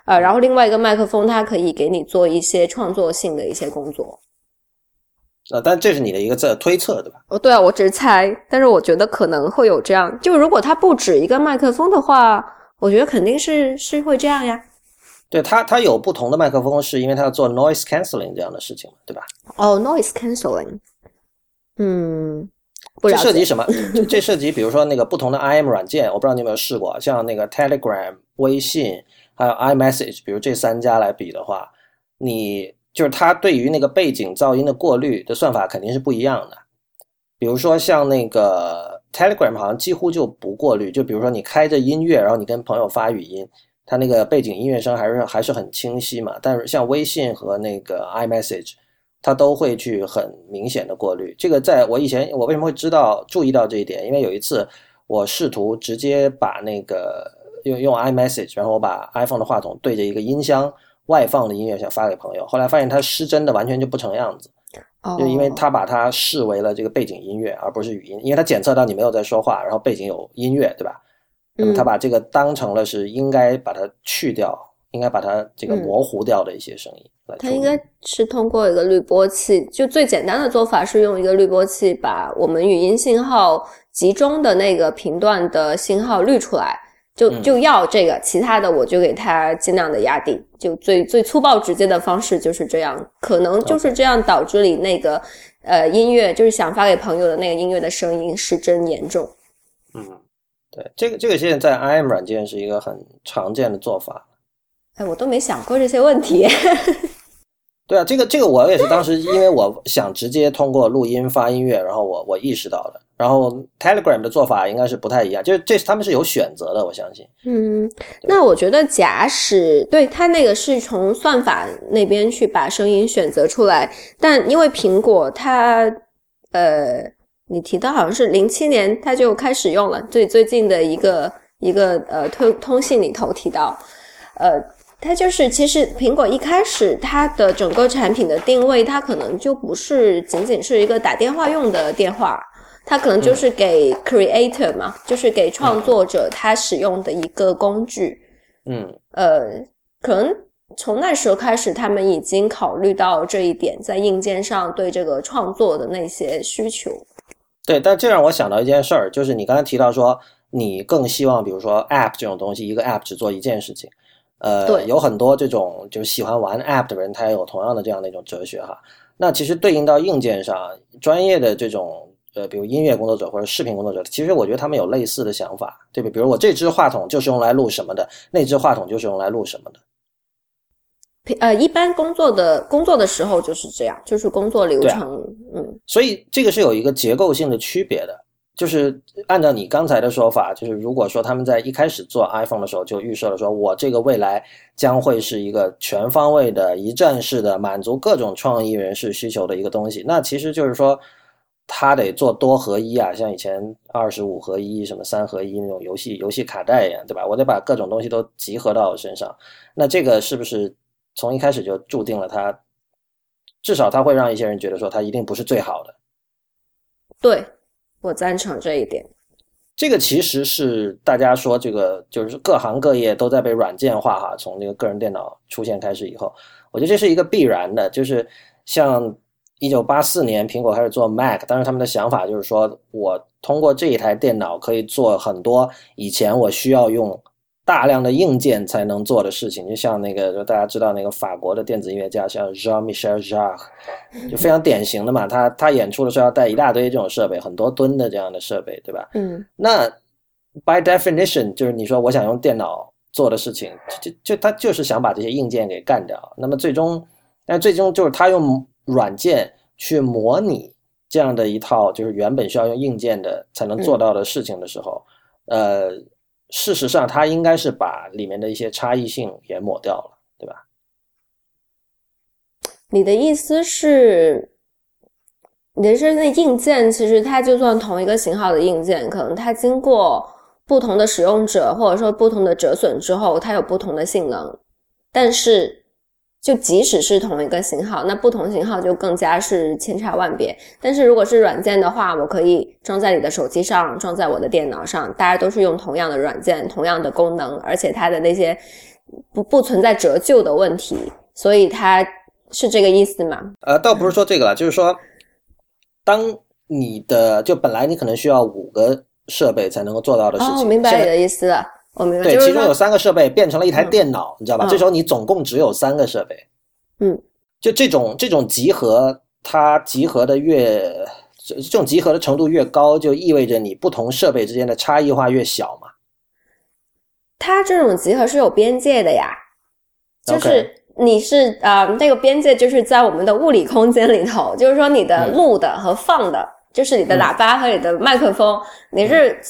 呃，然后另外一个麦克风，它可以给你做一些创作性的一些工作。呃，但这是你的一个在推测，对吧？哦，对啊，我只是猜，但是我觉得可能会有这样。就如果它不止一个麦克风的话，我觉得肯定是是会这样呀。对它，它有不同的麦克风，是因为它要做 noise cancelling 这样的事情对吧？哦，noise cancelling，嗯，这涉及什么？这涉及比如说那个不同的 IM 软件，我不知道你有没有试过，像那个 Telegram、微信。还有 iMessage，比如这三家来比的话，你就是它对于那个背景噪音的过滤的算法肯定是不一样的。比如说像那个 Telegram 好像几乎就不过滤，就比如说你开着音乐，然后你跟朋友发语音，它那个背景音乐声还是还是很清晰嘛。但是像微信和那个 iMessage，它都会去很明显的过滤。这个在我以前我为什么会知道注意到这一点？因为有一次我试图直接把那个用用 iMessage，然后我把 iPhone 的话筒对着一个音箱外放的音乐想发给朋友，后来发现它失真的完全就不成样子。就因为他把它视为了这个背景音乐，而不是语音，因为他检测到你没有在说话，然后背景有音乐，对吧？那么他把这个当成了是应该把它去掉，应该把它这个模糊掉的一些声音。它应该是通过一个滤波器，就最简单的做法是用一个滤波器把我们语音信号集中的那个频段的信号滤出来。就就要这个，其他的我就给它尽量的压低，就最最粗暴直接的方式就是这样，可能就是这样导致你那个呃音乐就是想发给朋友的那个音乐的声音失真严重。嗯，对，这个这个现在在 IM 软件是一个很常见的做法。哎，我都没想过这些问题。对啊，这个这个我也是当时因为我想直接通过录音发音乐，然后我我意识到的。然后 Telegram 的做法应该是不太一样，就是这他们是有选择的，我相信。嗯，那我觉得假使对它那个是从算法那边去把声音选择出来，但因为苹果它呃，你提到好像是零七年它就开始用了，最最近的一个一个呃通通信里头提到，呃。它就是其实苹果一开始它的整个产品的定位，它可能就不是仅仅是一个打电话用的电话，它可能就是给 creator 嘛，就是给创作者他使用的一个工具。嗯，呃，可能从那时候开始，他们已经考虑到这一点，在硬件上对这个创作的那些需求。对，但这让我想到一件事儿，就是你刚才提到说，你更希望比如说 app 这种东西，一个 app 只做一件事情。呃，有很多这种就是喜欢玩 App 的人，他也有同样的这样的一种哲学哈。那其实对应到硬件上，专业的这种呃，比如音乐工作者或者视频工作者，其实我觉得他们有类似的想法，对不？比如我这支话筒就是用来录什么的，那支话筒就是用来录什么的。呃，一般工作的工作的时候就是这样，就是工作流程，嗯。所以这个是有一个结构性的区别的。就是按照你刚才的说法，就是如果说他们在一开始做 iPhone 的时候就预设了，说我这个未来将会是一个全方位的一站式的满足各种创意人士需求的一个东西，那其实就是说他得做多合一啊，像以前二十五合一、什么三合一那种游戏游戏卡带一样，对吧？我得把各种东西都集合到我身上，那这个是不是从一开始就注定了他，至少他会让一些人觉得说他一定不是最好的？对。我赞成这一点。这个其实是大家说，这个就是各行各业都在被软件化哈。从这个个人电脑出现开始以后，我觉得这是一个必然的。就是像一九八四年苹果开始做 Mac，当时他们的想法就是说我通过这一台电脑可以做很多以前我需要用。大量的硬件才能做的事情，就像那个，就大家知道那个法国的电子音乐家，像 Jean-Michel Jarre，就非常典型的嘛。他他演出的时候要带一大堆这种设备，很多吨的这样的设备，对吧？嗯。那 by definition，就是你说我想用电脑做的事情，就就他就是想把这些硬件给干掉。那么最终，但最终就是他用软件去模拟这样的一套，就是原本需要用硬件的才能做到的事情的时候，呃。事实上，它应该是把里面的一些差异性也抹掉了，对吧？你的意思是，你的是那硬件，其实它就算同一个型号的硬件，可能它经过不同的使用者或者说不同的折损之后，它有不同的性能，但是。就即使是同一个型号，那不同型号就更加是千差万别。但是如果是软件的话，我可以装在你的手机上，装在我的电脑上，大家都是用同样的软件，同样的功能，而且它的那些不不存在折旧的问题，所以它是这个意思吗？呃，倒不是说这个了，就是说，当你的就本来你可能需要五个设备才能够做到的事情，我明白你的意思了。我明白，对，其中有三个设备变成了一台电脑，你知道吧？这时候你总共只有三个设备。嗯，就这种这种集合，它集合的越这种集合的程度越高，就意味着你不同设备之间的差异化越小嘛。它这种集合是有边界的呀，就是你是呃那个边界就是在我们的物理空间里头，就是说你的录的和放的，就是你的喇叭和你的麦克风，你是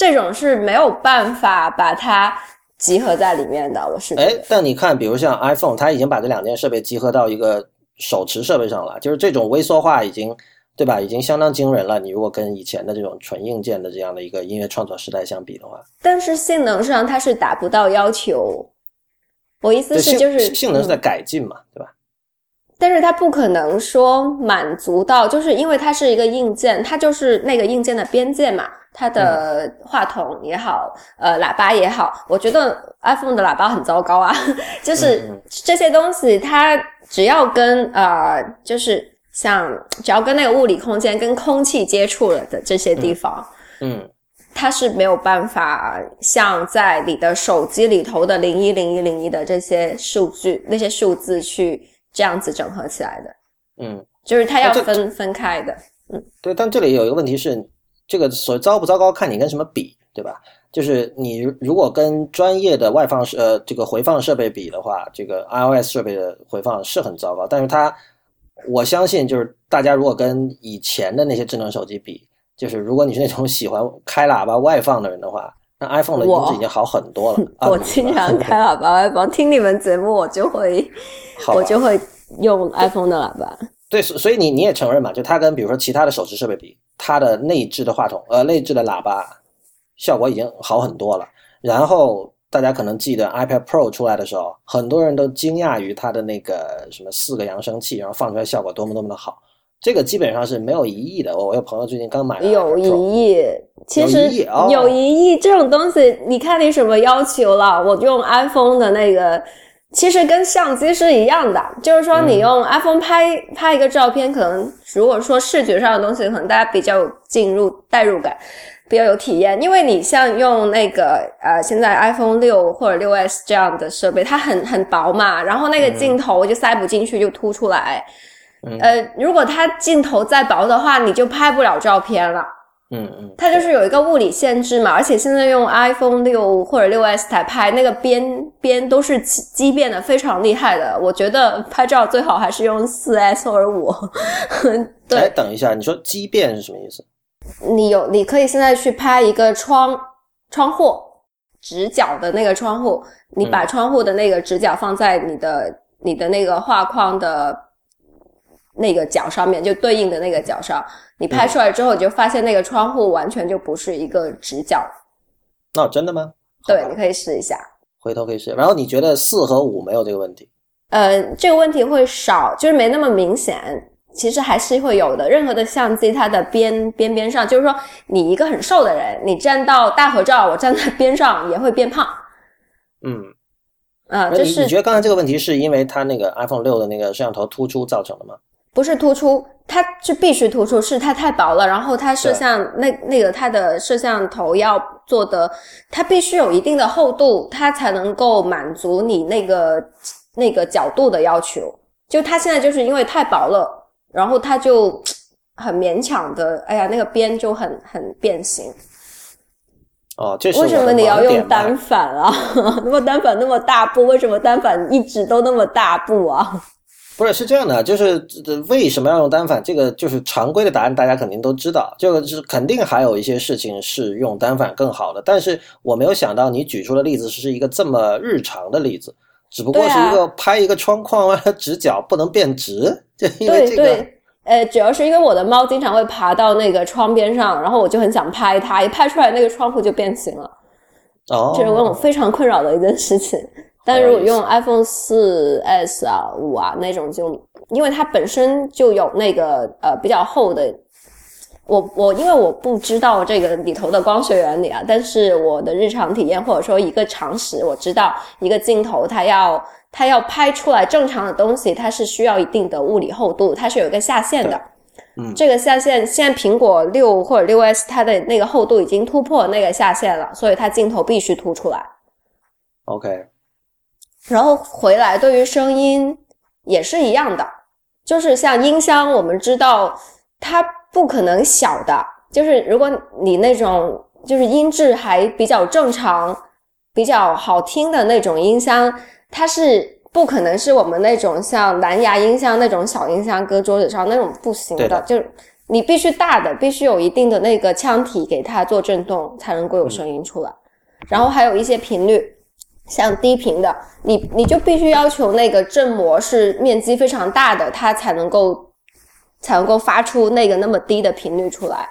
这种是没有办法把它集合在里面的。我是哎，但你看，比如像 iPhone，它已经把这两件设备集合到一个手持设备上了，就是这种微缩化已经。对吧？已经相当惊人了。你如果跟以前的这种纯硬件的这样的一个音乐创作时代相比的话，但是性能上它是达不到要求。我意思是，就是性能是在改进嘛，对吧？但是它不可能说满足到，就是因为它是一个硬件，它就是那个硬件的边界嘛。它的话筒也好，呃，喇叭也好，我觉得 iPhone 的喇叭很糟糕啊。就是这些东西，它只要跟呃，就是。像只要跟那个物理空间、跟空气接触了的这些地方，嗯，它是没有办法像在你的手机里头的零一零一零一的这些数据、那些数字去这样子整合起来的。嗯，就是它要分分开的。嗯，对。但这里有一个问题是，这个所糟不糟糕，看你跟什么比，对吧？就是你如果跟专业的外放设呃这个回放设备比的话，这个 iOS 设备的回放是很糟糕，但是它。我相信，就是大家如果跟以前的那些智能手机比，就是如果你是那种喜欢开喇叭外放的人的话，那 iPhone 的音质已经好很多了。我经常开喇叭外放，听你们节目我就会，我就会用 iPhone 的喇叭。对，所以你你也承认嘛？就它跟比如说其他的手持设备比，它的内置的话筒呃内置的喇叭效果已经好很多了。然后。大家可能记得 iPad Pro 出来的时候，很多人都惊讶于它的那个什么四个扬声器，然后放出来效果多么多么的好。这个基本上是没有疑义的。我我有朋友最近刚买了，有疑义。其实有疑义这种东西，你看你什么要求了？我用 iPhone 的那个，其实跟相机是一样的，就是说你用 iPhone 拍拍一个照片，可能如果说视觉上的东西，可能大家比较有进入代入感。比较有体验，因为你像用那个呃，现在 iPhone 六或者六 S 这样的设备，它很很薄嘛，然后那个镜头就塞不进去，就凸出来。呃，如果它镜头再薄的话，你就拍不了照片了。嗯嗯，它就是有一个物理限制嘛，而且现在用 iPhone 六或者六 S 台拍，那个边边都是畸畸变的，非常厉害的。我觉得拍照最好还是用四 S 或者五。对，等一下，你说畸变是什么意思？你有，你可以现在去拍一个窗窗户直角的那个窗户，你把窗户的那个直角放在你的你的那个画框的那个角上面，就对应的那个角上，你拍出来之后，你就发现那个窗户完全就不是一个直角。那真的吗？对，你可以试一下，回头可以试。然后你觉得四和五没有这个问题？呃，这个问题会少，就是没那么明显。其实还是会有的。任何的相机，它的边边边上，就是说，你一个很瘦的人，你站到大合照，我站在边上也会变胖。嗯，啊，就是你觉得刚才这个问题是因为它那个 iPhone 六的那个摄像头突出造成的吗？不是突出，它是必须突出，是它太薄了。然后它摄像那那个它的摄像头要做的，它必须有一定的厚度，它才能够满足你那个那个角度的要求。就它现在就是因为太薄了。然后它就很勉强的，哎呀，那个边就很很变形。哦，这是为什么你要用单反啊？那么单反那么大部，为什么单反一直都那么大部啊？不是，是这样的，就是为什么要用单反？这个就是常规的答案，大家肯定都知道。这个是肯定还有一些事情是用单反更好的，但是我没有想到你举出的例子是一个这么日常的例子。只不过是一个拍一个窗框直角不能变直，就因为这个。呃，主要是因为我的猫经常会爬到那个窗边上，然后我就很想拍它，一拍出来那个窗户就变形了。哦，这是让我非常困扰的一件事情。但如果用 iPhone 四 S 啊、五啊那种，就因为它本身就有那个呃比较厚的。我我因为我不知道这个里头的光学原理啊，但是我的日常体验或者说一个常识，我知道一个镜头它要它要拍出来正常的东西，它是需要一定的物理厚度，它是有一个下限的。嗯，这个下限现在苹果六或者六 S 它的那个厚度已经突破那个下限了，所以它镜头必须凸出来。OK，然后回来对于声音也是一样的，就是像音箱，我们知道它。不可能小的，就是如果你那种就是音质还比较正常，比较好听的那种音箱，它是不可能是我们那种像蓝牙音箱那种小音箱搁桌子上那种不行的，就是你必须大的，必须有一定的那个腔体给它做震动，才能够有声音出来。然后还有一些频率，像低频的，你你就必须要求那个振膜是面积非常大的，它才能够才能够发出那个那么低的频率出来。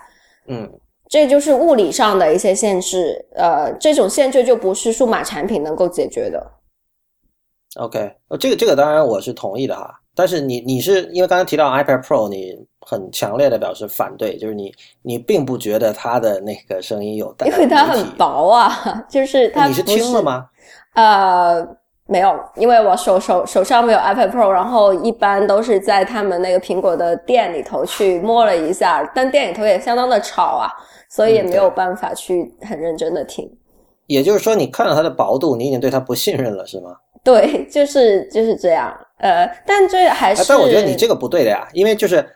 嗯。这就是物理上的一些限制，呃，这种限制就不是数码产品能够解决的。OK，呃，这个这个当然我是同意的哈，但是你你是因为刚才提到 iPad Pro，你很强烈的表示反对，就是你你并不觉得它的那个声音有，因为它很薄啊，就是它你是听了吗？呃。没有，因为我手手手上没有 iPad Pro，然后一般都是在他们那个苹果的店里头去摸了一下，但店里头也相当的吵啊，所以也没有办法去很认真的听。也就是说，你看到它的薄度，你已经对它不信任了，是吗？对，就是就是这样。呃，但这还是……但我觉得你这个不对的呀，因为就是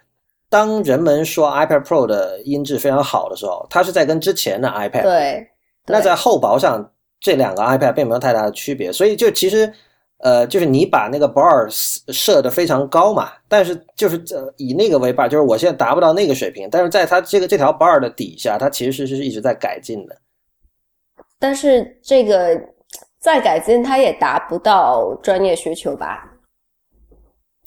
当人们说 iPad Pro 的音质非常好的时候，它是在跟之前的 iPad 对，那在厚薄上。这两个 iPad 并没有太大的区别，所以就其实，呃，就是你把那个 bar 设的非常高嘛，但是就是这以那个为 bar，就是我现在达不到那个水平，但是在它这个这条 bar 的底下，它其实是是一直在改进的。但是这个再改进，它也达不到专业需求吧？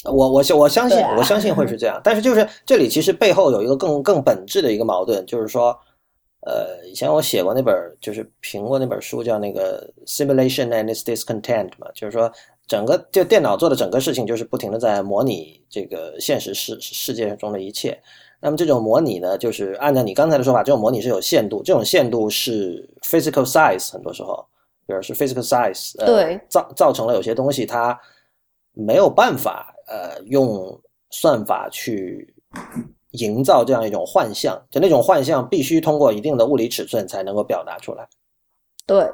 我我相我相信我相信会是这样，但是就是这里其实背后有一个更更本质的一个矛盾，就是说。呃，以前我写过那本，就是评过那本书，叫那个《Simulation and Its Discontent》嘛，就是说整个就电脑做的整个事情，就是不停的在模拟这个现实世世界中的一切。那么这种模拟呢，就是按照你刚才的说法，这种模拟是有限度，这种限度是 physical size，很多时候，比如是 physical size，对，造造成了有些东西它没有办法，呃，用算法去。营造这样一种幻象，就那种幻象必须通过一定的物理尺寸才能够表达出来。对，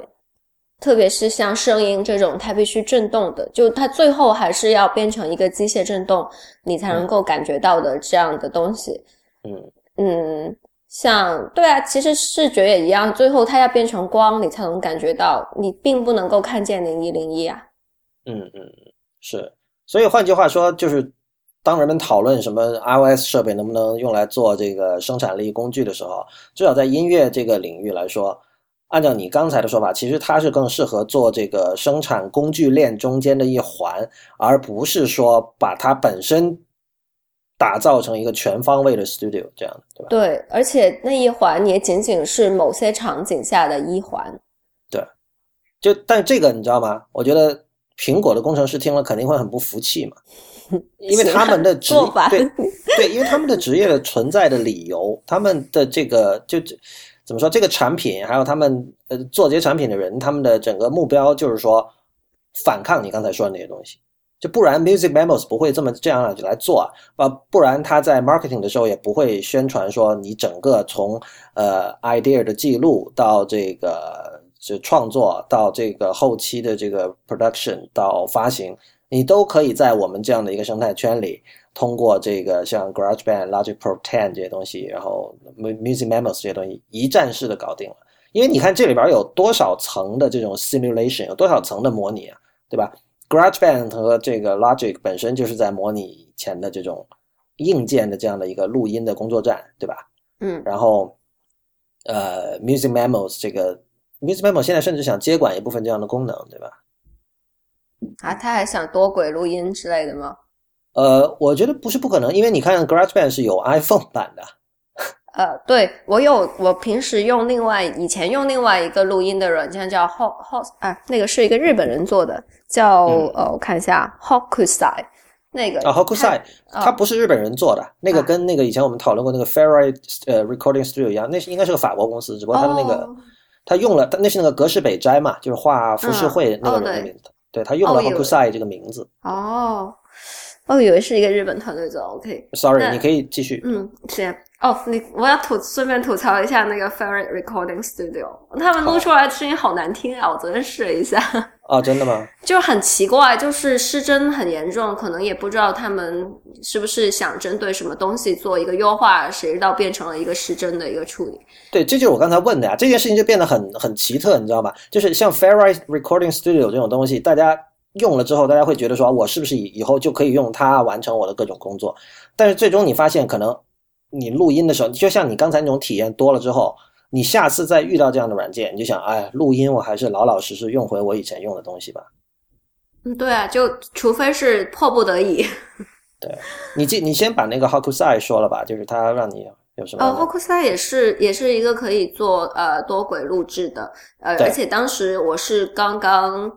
特别是像声音这种，它必须震动的，就它最后还是要变成一个机械震动，你才能够感觉到的这样的东西。嗯嗯，像对啊，其实视觉也一样，最后它要变成光，你才能感觉到，你并不能够看见零一零一啊。嗯嗯嗯，是，所以换句话说就是。当人们讨论什么 iOS 设备能不能用来做这个生产力工具的时候，至少在音乐这个领域来说，按照你刚才的说法，其实它是更适合做这个生产工具链中间的一环，而不是说把它本身打造成一个全方位的 studio 这样的，对吧？对，而且那一环也仅仅是某些场景下的一环。对，就但这个你知道吗？我觉得苹果的工程师听了肯定会很不服气嘛。因为他们的职对对，因为他们的职业的存在的理由，他们的这个就怎么说，这个产品还有他们呃做这些产品的人，他们的整个目标就是说反抗你刚才说的那些东西，就不然 Music Memos 不会这么这样来做啊，不然他在 marketing 的时候也不会宣传说你整个从呃 idea 的记录到这个就创作到这个后期的这个 production 到发行。你都可以在我们这样的一个生态圈里，通过这个像 GarageBand、Logic Pro 10这些东西，然后 Music Memos 这些东西一站式的搞定了。因为你看这里边有多少层的这种 simulation，有多少层的模拟啊，对吧？GarageBand 和这个 Logic 本身就是在模拟以前的这种硬件的这样的一个录音的工作站，对吧？嗯。然后，呃，Music Memos 这个 Music Memos 现在甚至想接管一部分这样的功能，对吧？啊，他还想多轨录音之类的吗？呃，我觉得不是不可能，因为你看 GarageBand 是有 iPhone 版的。呃，对我有，我平时用另外以前用另外一个录音的软件叫 Hot Hot 啊，那个是一个日本人做的，叫呃，我看一下 Hokusai 那个啊，Hokusai 它不是日本人做的，那个跟那个以前我们讨论过那个 Ferry 呃 Recording Studio 一样，那是应该是个法国公司，只不过它的那个它用了，它那是那个格式北斋嘛，就是画浮世绘那个人的名字。对他用了 Hokusai 这个名字哦，哦以为是一个日本团队做。OK，Sorry，你可以继续。嗯，行。哦，你我要吐顺便吐槽一下那个 Ferret Recording Studio，他们录出来的声音好难听啊！我昨天试了一下。哦，真的吗？就很奇怪，就是失真很严重，可能也不知道他们是不是想针对什么东西做一个优化，谁知道变成了一个失真的一个处理。对，这就是我刚才问的呀。这件事情就变得很很奇特，你知道吗？就是像 Fairlight Recording Studio 这种东西，大家用了之后，大家会觉得说，我是不是以以后就可以用它完成我的各种工作？但是最终你发现，可能你录音的时候，就像你刚才那种体验多了之后。你下次再遇到这样的软件，你就想，哎，录音我还是老老实实用回我以前用的东西吧。嗯，对啊，就除非是迫不得已。对，你记，你先把那个 Hokusai 说了吧，就是他让你有什么？呃，Hokusai 也是也是一个可以做呃多轨录制的，呃，而且当时我是刚刚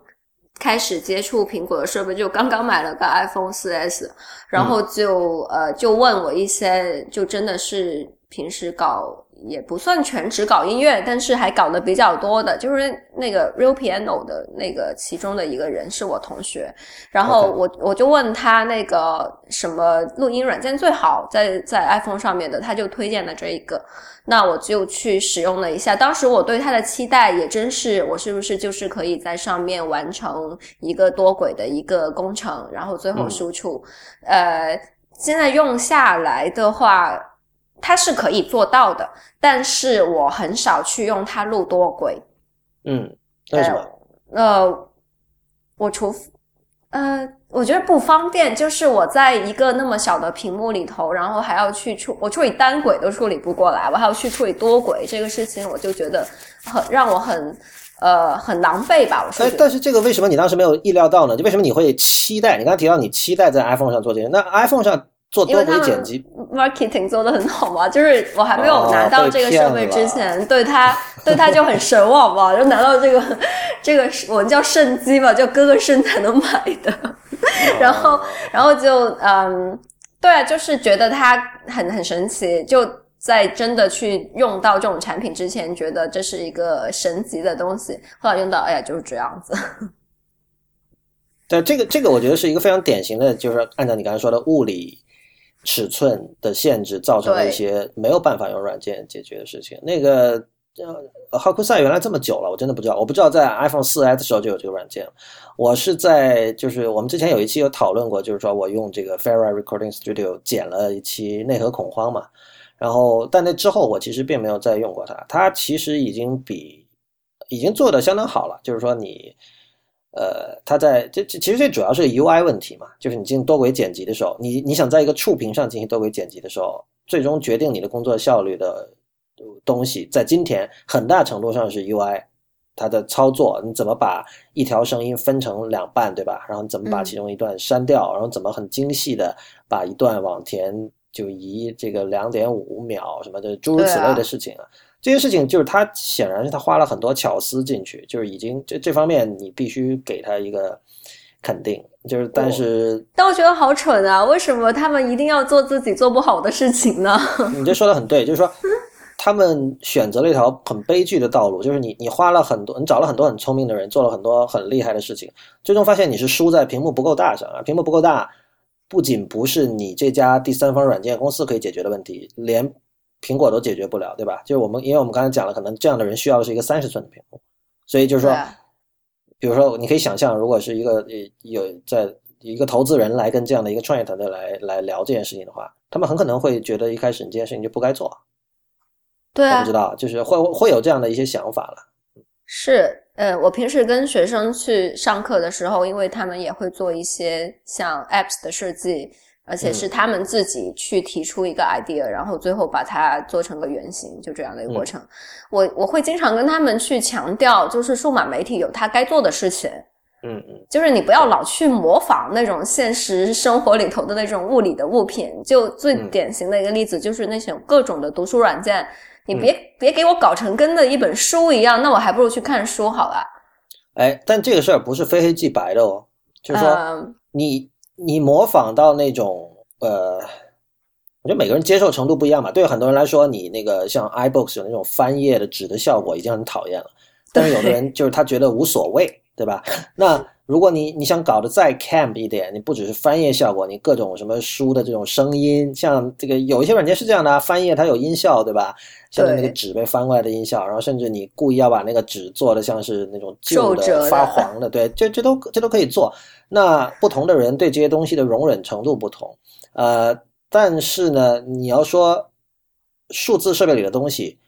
开始接触苹果的设备，就刚刚买了个 iPhone 四 S，然后就呃就问我一些，就真的是平时搞。也不算全职搞音乐，但是还搞得比较多的，就是那个 Real Piano 的那个其中的一个人是我同学，然后我我就问他那个什么录音软件最好在在 iPhone 上面的，他就推荐了这一个，那我就去使用了一下。当时我对它的期待也真是，我是不是就是可以在上面完成一个多轨的一个工程，然后最后输出。呃，现在用下来的话。它是可以做到的，但是我很少去用它录多轨。嗯，为什么？呃，我除呃，我觉得不方便，就是我在一个那么小的屏幕里头，然后还要去处我处理单轨都处理不过来，我还要去处理多轨，这个事情我就觉得很让我很呃很狼狈吧。我说，哎，但是这个为什么你当时没有意料到呢？就为什么你会期待？你刚才提到你期待在 iPhone 上做这些，那 iPhone 上。做多轨剪辑，marketing 做的很好嘛，就是我还没有拿到这个设备之前，对他 对他就很神往嘛，就拿到这个这个我们叫圣机嘛，叫哥哥生才能买的，然后然后就嗯，对，啊就是觉得它很很神奇，就在真的去用到这种产品之前，觉得这是一个神级的东西，后来用到，哎呀，就是这样子。对，这个这个我觉得是一个非常典型的，就是按照你刚才说的物理。尺寸的限制造成了一些没有办法用软件解决的事情。那个呃，Hokusai 原来这么久了，我真的不知道。我不知道在 iPhone 四 S 的时候就有这个软件。我是在就是我们之前有一期有讨论过，就是说我用这个 Ferri Recording Studio 剪了一期内核恐慌嘛。然后，但那之后我其实并没有再用过它。它其实已经比已经做的相当好了，就是说你。呃，它在这这其实最主要是 UI 问题嘛，就是你进行多轨剪辑的时候，你你想在一个触屏上进行多轨剪辑的时候，最终决定你的工作效率的东西，在今天很大程度上是 UI，它的操作，你怎么把一条声音分成两半，对吧？然后你怎么把其中一段删掉，然后怎么很精细的把一段往前就移这个两点五秒什么的诸如此类的事情啊。这些事情就是他显然是他花了很多巧思进去，就是已经这这方面你必须给他一个肯定，就是但是但我觉得好蠢啊！为什么他们一定要做自己做不好的事情呢？你这说的很对，就是说他们选择了一条很悲剧的道路，就是你你花了很多，你找了很多很聪明的人，做了很多很厉害的事情，最终发现你是输在屏幕不够大上啊！屏幕不够大，不仅不是你这家第三方软件公司可以解决的问题，连。苹果都解决不了，对吧？就是我们，因为我们刚才讲了，可能这样的人需要的是一个三十寸的屏幕，所以就是说，比如说，你可以想象，如果是一个有在一个投资人来跟这样的一个创业团队来来聊这件事情的话，他们很可能会觉得一开始你这件事情就不该做。对啊，我不知道，就是会会有这样的一些想法了。是，呃，我平时跟学生去上课的时候，因为他们也会做一些像 apps 的设计。而且是他们自己去提出一个 idea，然后最后把它做成个原型，就这样的一个过程。我我会经常跟他们去强调，就是数码媒体有它该做的事情。嗯嗯，就是你不要老去模仿那种现实生活里头的那种物理的物品。就最典型的一个例子，就是那种各种的读书软件，你别别给我搞成跟的一本书一样，那我还不如去看书好了。哎，但这个事儿不是非黑即白的哦，就是说你。你模仿到那种呃，我觉得每个人接受程度不一样嘛。对很多人来说，你那个像 iBooks 有那种翻页的纸的效果已经很讨厌了，但是有的人就是他觉得无所谓，对吧？那如果你你想搞得再 camp 一点，你不只是翻页效果，你各种什么书的这种声音，像这个有一些软件是这样的，翻页它有音效，对吧？像那个纸被翻过来的音效，然后甚至你故意要把那个纸做的像是那种旧的发黄的，对，这这都这都可以做。那不同的人对这些东西的容忍程度不同，呃，但是呢，你要说数字设备里的东西。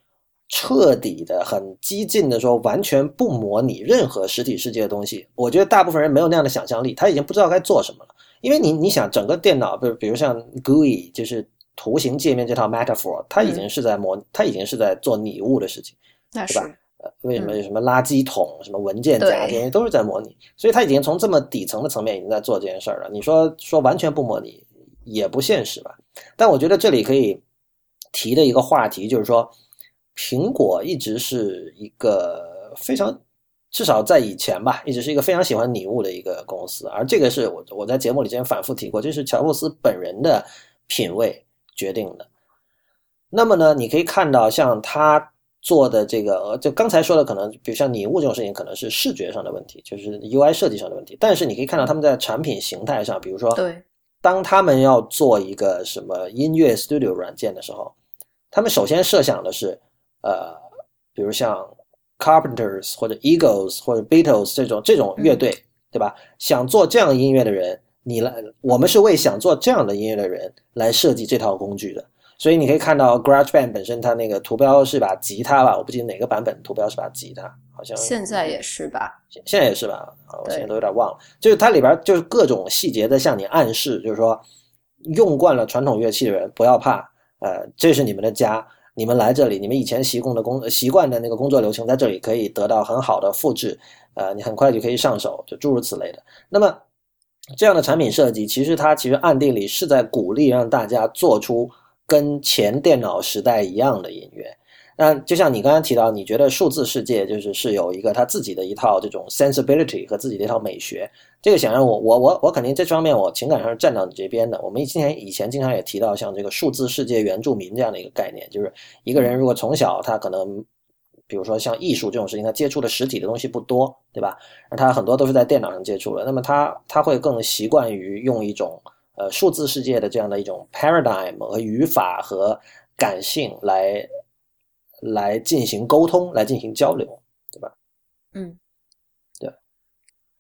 彻底的、很激进的说，完全不模拟任何实体世界的东西。我觉得大部分人没有那样的想象力，他已经不知道该做什么了。因为你，你想，整个电脑，比如，比如像 GUI，就是图形界面这套 metaphor，它已经是在模，它已经是在做拟物的事情，是吧？呃，为什么有什么垃圾桶、什么文件夹这些都是在模拟？所以它已经从这么底层的层面已经在做这件事儿了。你说说完全不模拟也不现实吧？但我觉得这里可以提的一个话题就是说。苹果一直是一个非常，至少在以前吧，一直是一个非常喜欢拟物的一个公司。而这个是我我在节目里之前反复提过，这是乔布斯本人的品味决定的。那么呢，你可以看到，像他做的这个，就刚才说的，可能比如像拟物这种事情，可能是视觉上的问题，就是 UI 设计上的问题。但是你可以看到他们在产品形态上，比如说，对，当他们要做一个什么音乐 Studio 软件的时候，他们首先设想的是。呃，比如像 Carpenters 或者 Eagles 或者 Beatles 这种这种乐队，对吧？想做这样音乐的人，你来，我们是为想做这样的音乐的人来设计这套工具的。所以你可以看到 GarageBand 本身它那个图标是把吉他吧，我不记得哪个版本图标是把吉他，好像现在也是吧？现在也是吧？啊，我现在都有点忘了。就是它里边就是各种细节在向你暗示，就是说用惯了传统乐器的人不要怕，呃，这是你们的家。你们来这里，你们以前习惯的工习惯的那个工作流程，在这里可以得到很好的复制，呃，你很快就可以上手，就诸如此类的。那么，这样的产品设计，其实它其实暗地里是在鼓励让大家做出跟前电脑时代一样的音乐。那就像你刚刚提到，你觉得数字世界就是是有一个它自己的一套这种 sensibility 和自己的一套美学。这个显然，我我我我肯定这方面我情感上是站到你这边的。我们今前以前经常也提到像这个数字世界原住民这样的一个概念，就是一个人如果从小他可能，比如说像艺术这种事情，他接触的实体的东西不多，对吧？那他很多都是在电脑上接触的，那么他他会更习惯于用一种呃数字世界的这样的一种 paradigm 和语法和感性来。来进行沟通，来进行交流，对吧？嗯，对。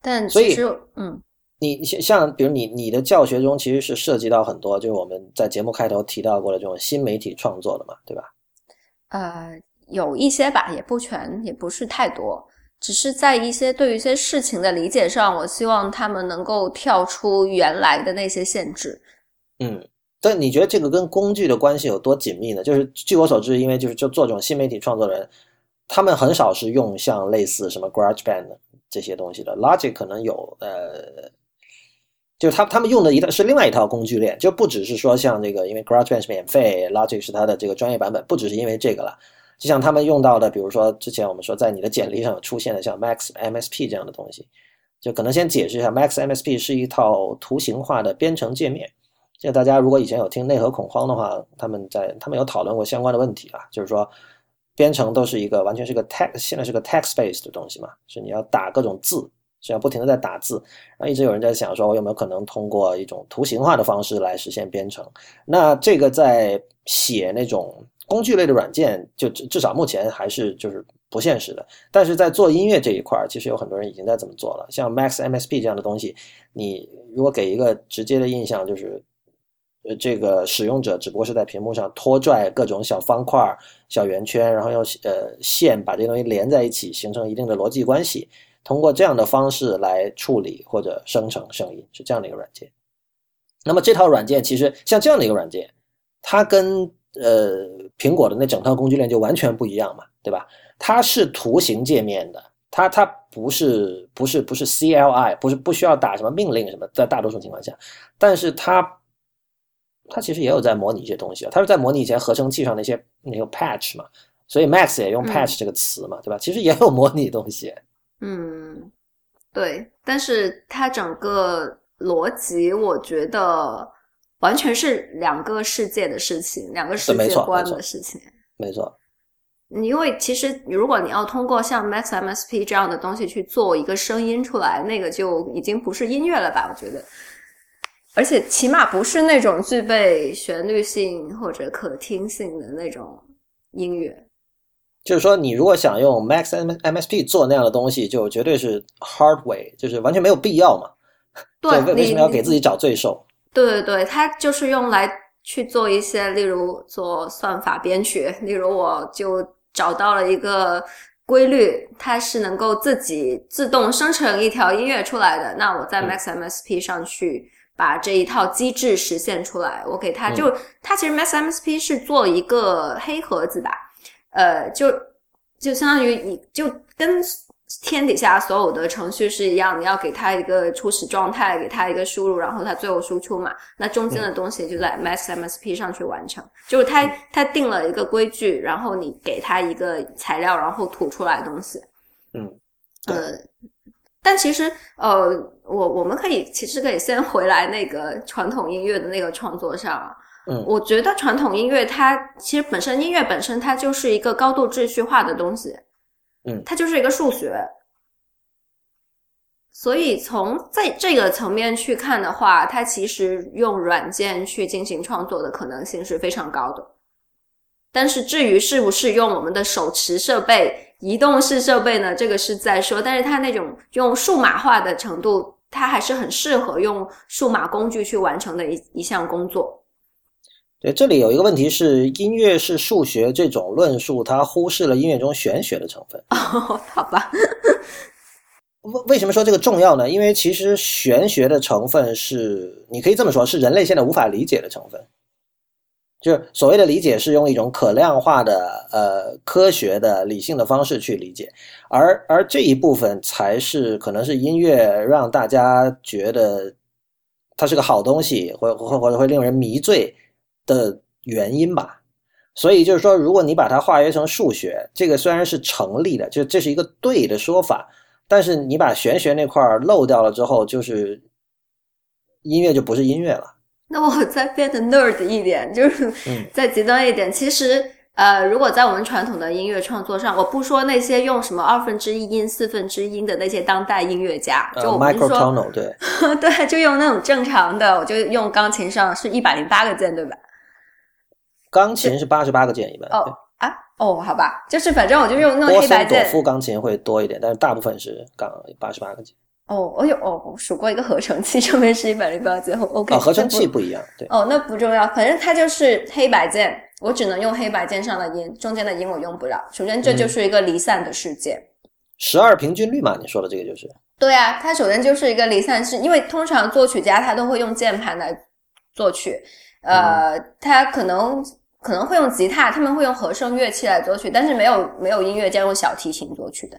但所以，嗯，你像像比如你你的教学中其实是涉及到很多，就是我们在节目开头提到过的这种新媒体创作的嘛，对吧？呃，有一些吧，也不全，也不是太多，只是在一些对于一些事情的理解上，我希望他们能够跳出原来的那些限制。嗯。但你觉得这个跟工具的关系有多紧密呢？就是据我所知，因为就是就做这种新媒体创作的人，他们很少是用像类似什么 GarageBand 这些东西的，Logic 可能有，呃，就他他们用的一套是另外一套工具链，就不只是说像这个，因为 GarageBand 是免费，Logic 是它的这个专业版本，不只是因为这个了。就像他们用到的，比如说之前我们说在你的简历上出现的像 Max MSP 这样的东西，就可能先解释一下，Max MSP 是一套图形化的编程界面。现在大家如果以前有听内核恐慌的话，他们在他们有讨论过相关的问题啊，就是说编程都是一个完全是个 text，现在是个 text based 的东西嘛，是你要打各种字，是要不停的在打字，然后一直有人在想说，我有没有可能通过一种图形化的方式来实现编程？那这个在写那种工具类的软件，就至少目前还是就是不现实的。但是在做音乐这一块，其实有很多人已经在这么做了，像 Max MSP 这样的东西，你如果给一个直接的印象就是。这个使用者只不过是在屏幕上拖拽各种小方块、小圆圈，然后用呃线把这东西连在一起，形成一定的逻辑关系。通过这样的方式来处理或者生成声音，是这样的一个软件。那么这套软件其实像这样的一个软件，它跟呃苹果的那整套工具链就完全不一样嘛，对吧？它是图形界面的，它它不是不是不是 CLI，不是不需要打什么命令什么，在大多数情况下，但是它。它其实也有在模拟一些东西啊，它是在模拟以前合成器上那些那个 patch 嘛，所以 Max 也用 patch 这个词嘛，对吧？其实也有模拟东西。嗯，对，但是它整个逻辑，我觉得完全是两个世界的事情，两个世界观的事情。没错。因为其实如果你要通过像 Max MSP 这样的东西去做一个声音出来，那个就已经不是音乐了吧？我觉得，而且起码不是那种具备旋律性或者可听性的那种音乐。就是说，你如果想用 Max M MSP 做那样的东西，就绝对是 hard way，就是完全没有必要嘛。对，为为什么要给自己找罪受？对对对，它就是用来去做一些，例如做算法编曲，例如我就。找到了一个规律，它是能够自己自动生成一条音乐出来的。那我在 Max MSP 上去把这一套机制实现出来，我给他就他其实 Mass MSP 是做一个黑盒子吧，呃，就就相当于你就跟。天底下所有的程序是一样，你要给他一个初始状态，给他一个输入，然后他最后输出嘛。那中间的东西就在 Mass MSP 上去完成，就是他他定了一个规矩，然后你给他一个材料，然后吐出来东西。嗯，呃，但其实呃，我我们可以其实可以先回来那个传统音乐的那个创作上。嗯，我觉得传统音乐它其实本身音乐本身它就是一个高度秩序化的东西。嗯，它就是一个数学，所以从在这个层面去看的话，它其实用软件去进行创作的可能性是非常高的。但是至于是不是用我们的手持设备、移动式设备呢？这个是在说。但是它那种用数码化的程度，它还是很适合用数码工具去完成的一一项工作。对，这里有一个问题是，音乐是数学这种论述，它忽视了音乐中玄学的成分。哦，好吧。为为什么说这个重要呢？因为其实玄学的成分是，你可以这么说，是人类现在无法理解的成分。就是所谓的理解，是用一种可量化的、呃科学的、理性的方式去理解，而而这一部分才是可能是音乐让大家觉得它是个好东西，或或或者会令人迷醉。的原因吧，所以就是说，如果你把它化约成数学，这个虽然是成立的，就这是一个对的说法，但是你把玄学那块漏掉了之后，就是音乐就不是音乐了。那我再变得 nerd 一点，就是再极端一点，其实呃，如果在我们传统的音乐创作上，我不说那些用什么二分之一音、四分之一音的那些当代音乐家，就我们说，对 对，就用那种正常的，我就用钢琴上是一百零八个键，对吧？钢琴是八十八个键一般哦啊哦，好吧，就是反正我就用那种黑白键。多夫钢琴会多一点，但是大部分是钢八十八个键。哦，我有哦，数过一个合成器，上面是一百零八键。OK，合成器不一样，对。哦，那不重要，反正它就是黑白键，我只能用黑白键上的音，中间的音我用不了。首先，这就是一个离散的世界。十二平均律嘛，你说的这个就是。对啊，它首先就是一个离散式，因为通常作曲家他都会用键盘来作曲，呃，他可能。可能会用吉他，他们会用和声乐器来作曲，但是没有没有音乐家用小提琴作曲的。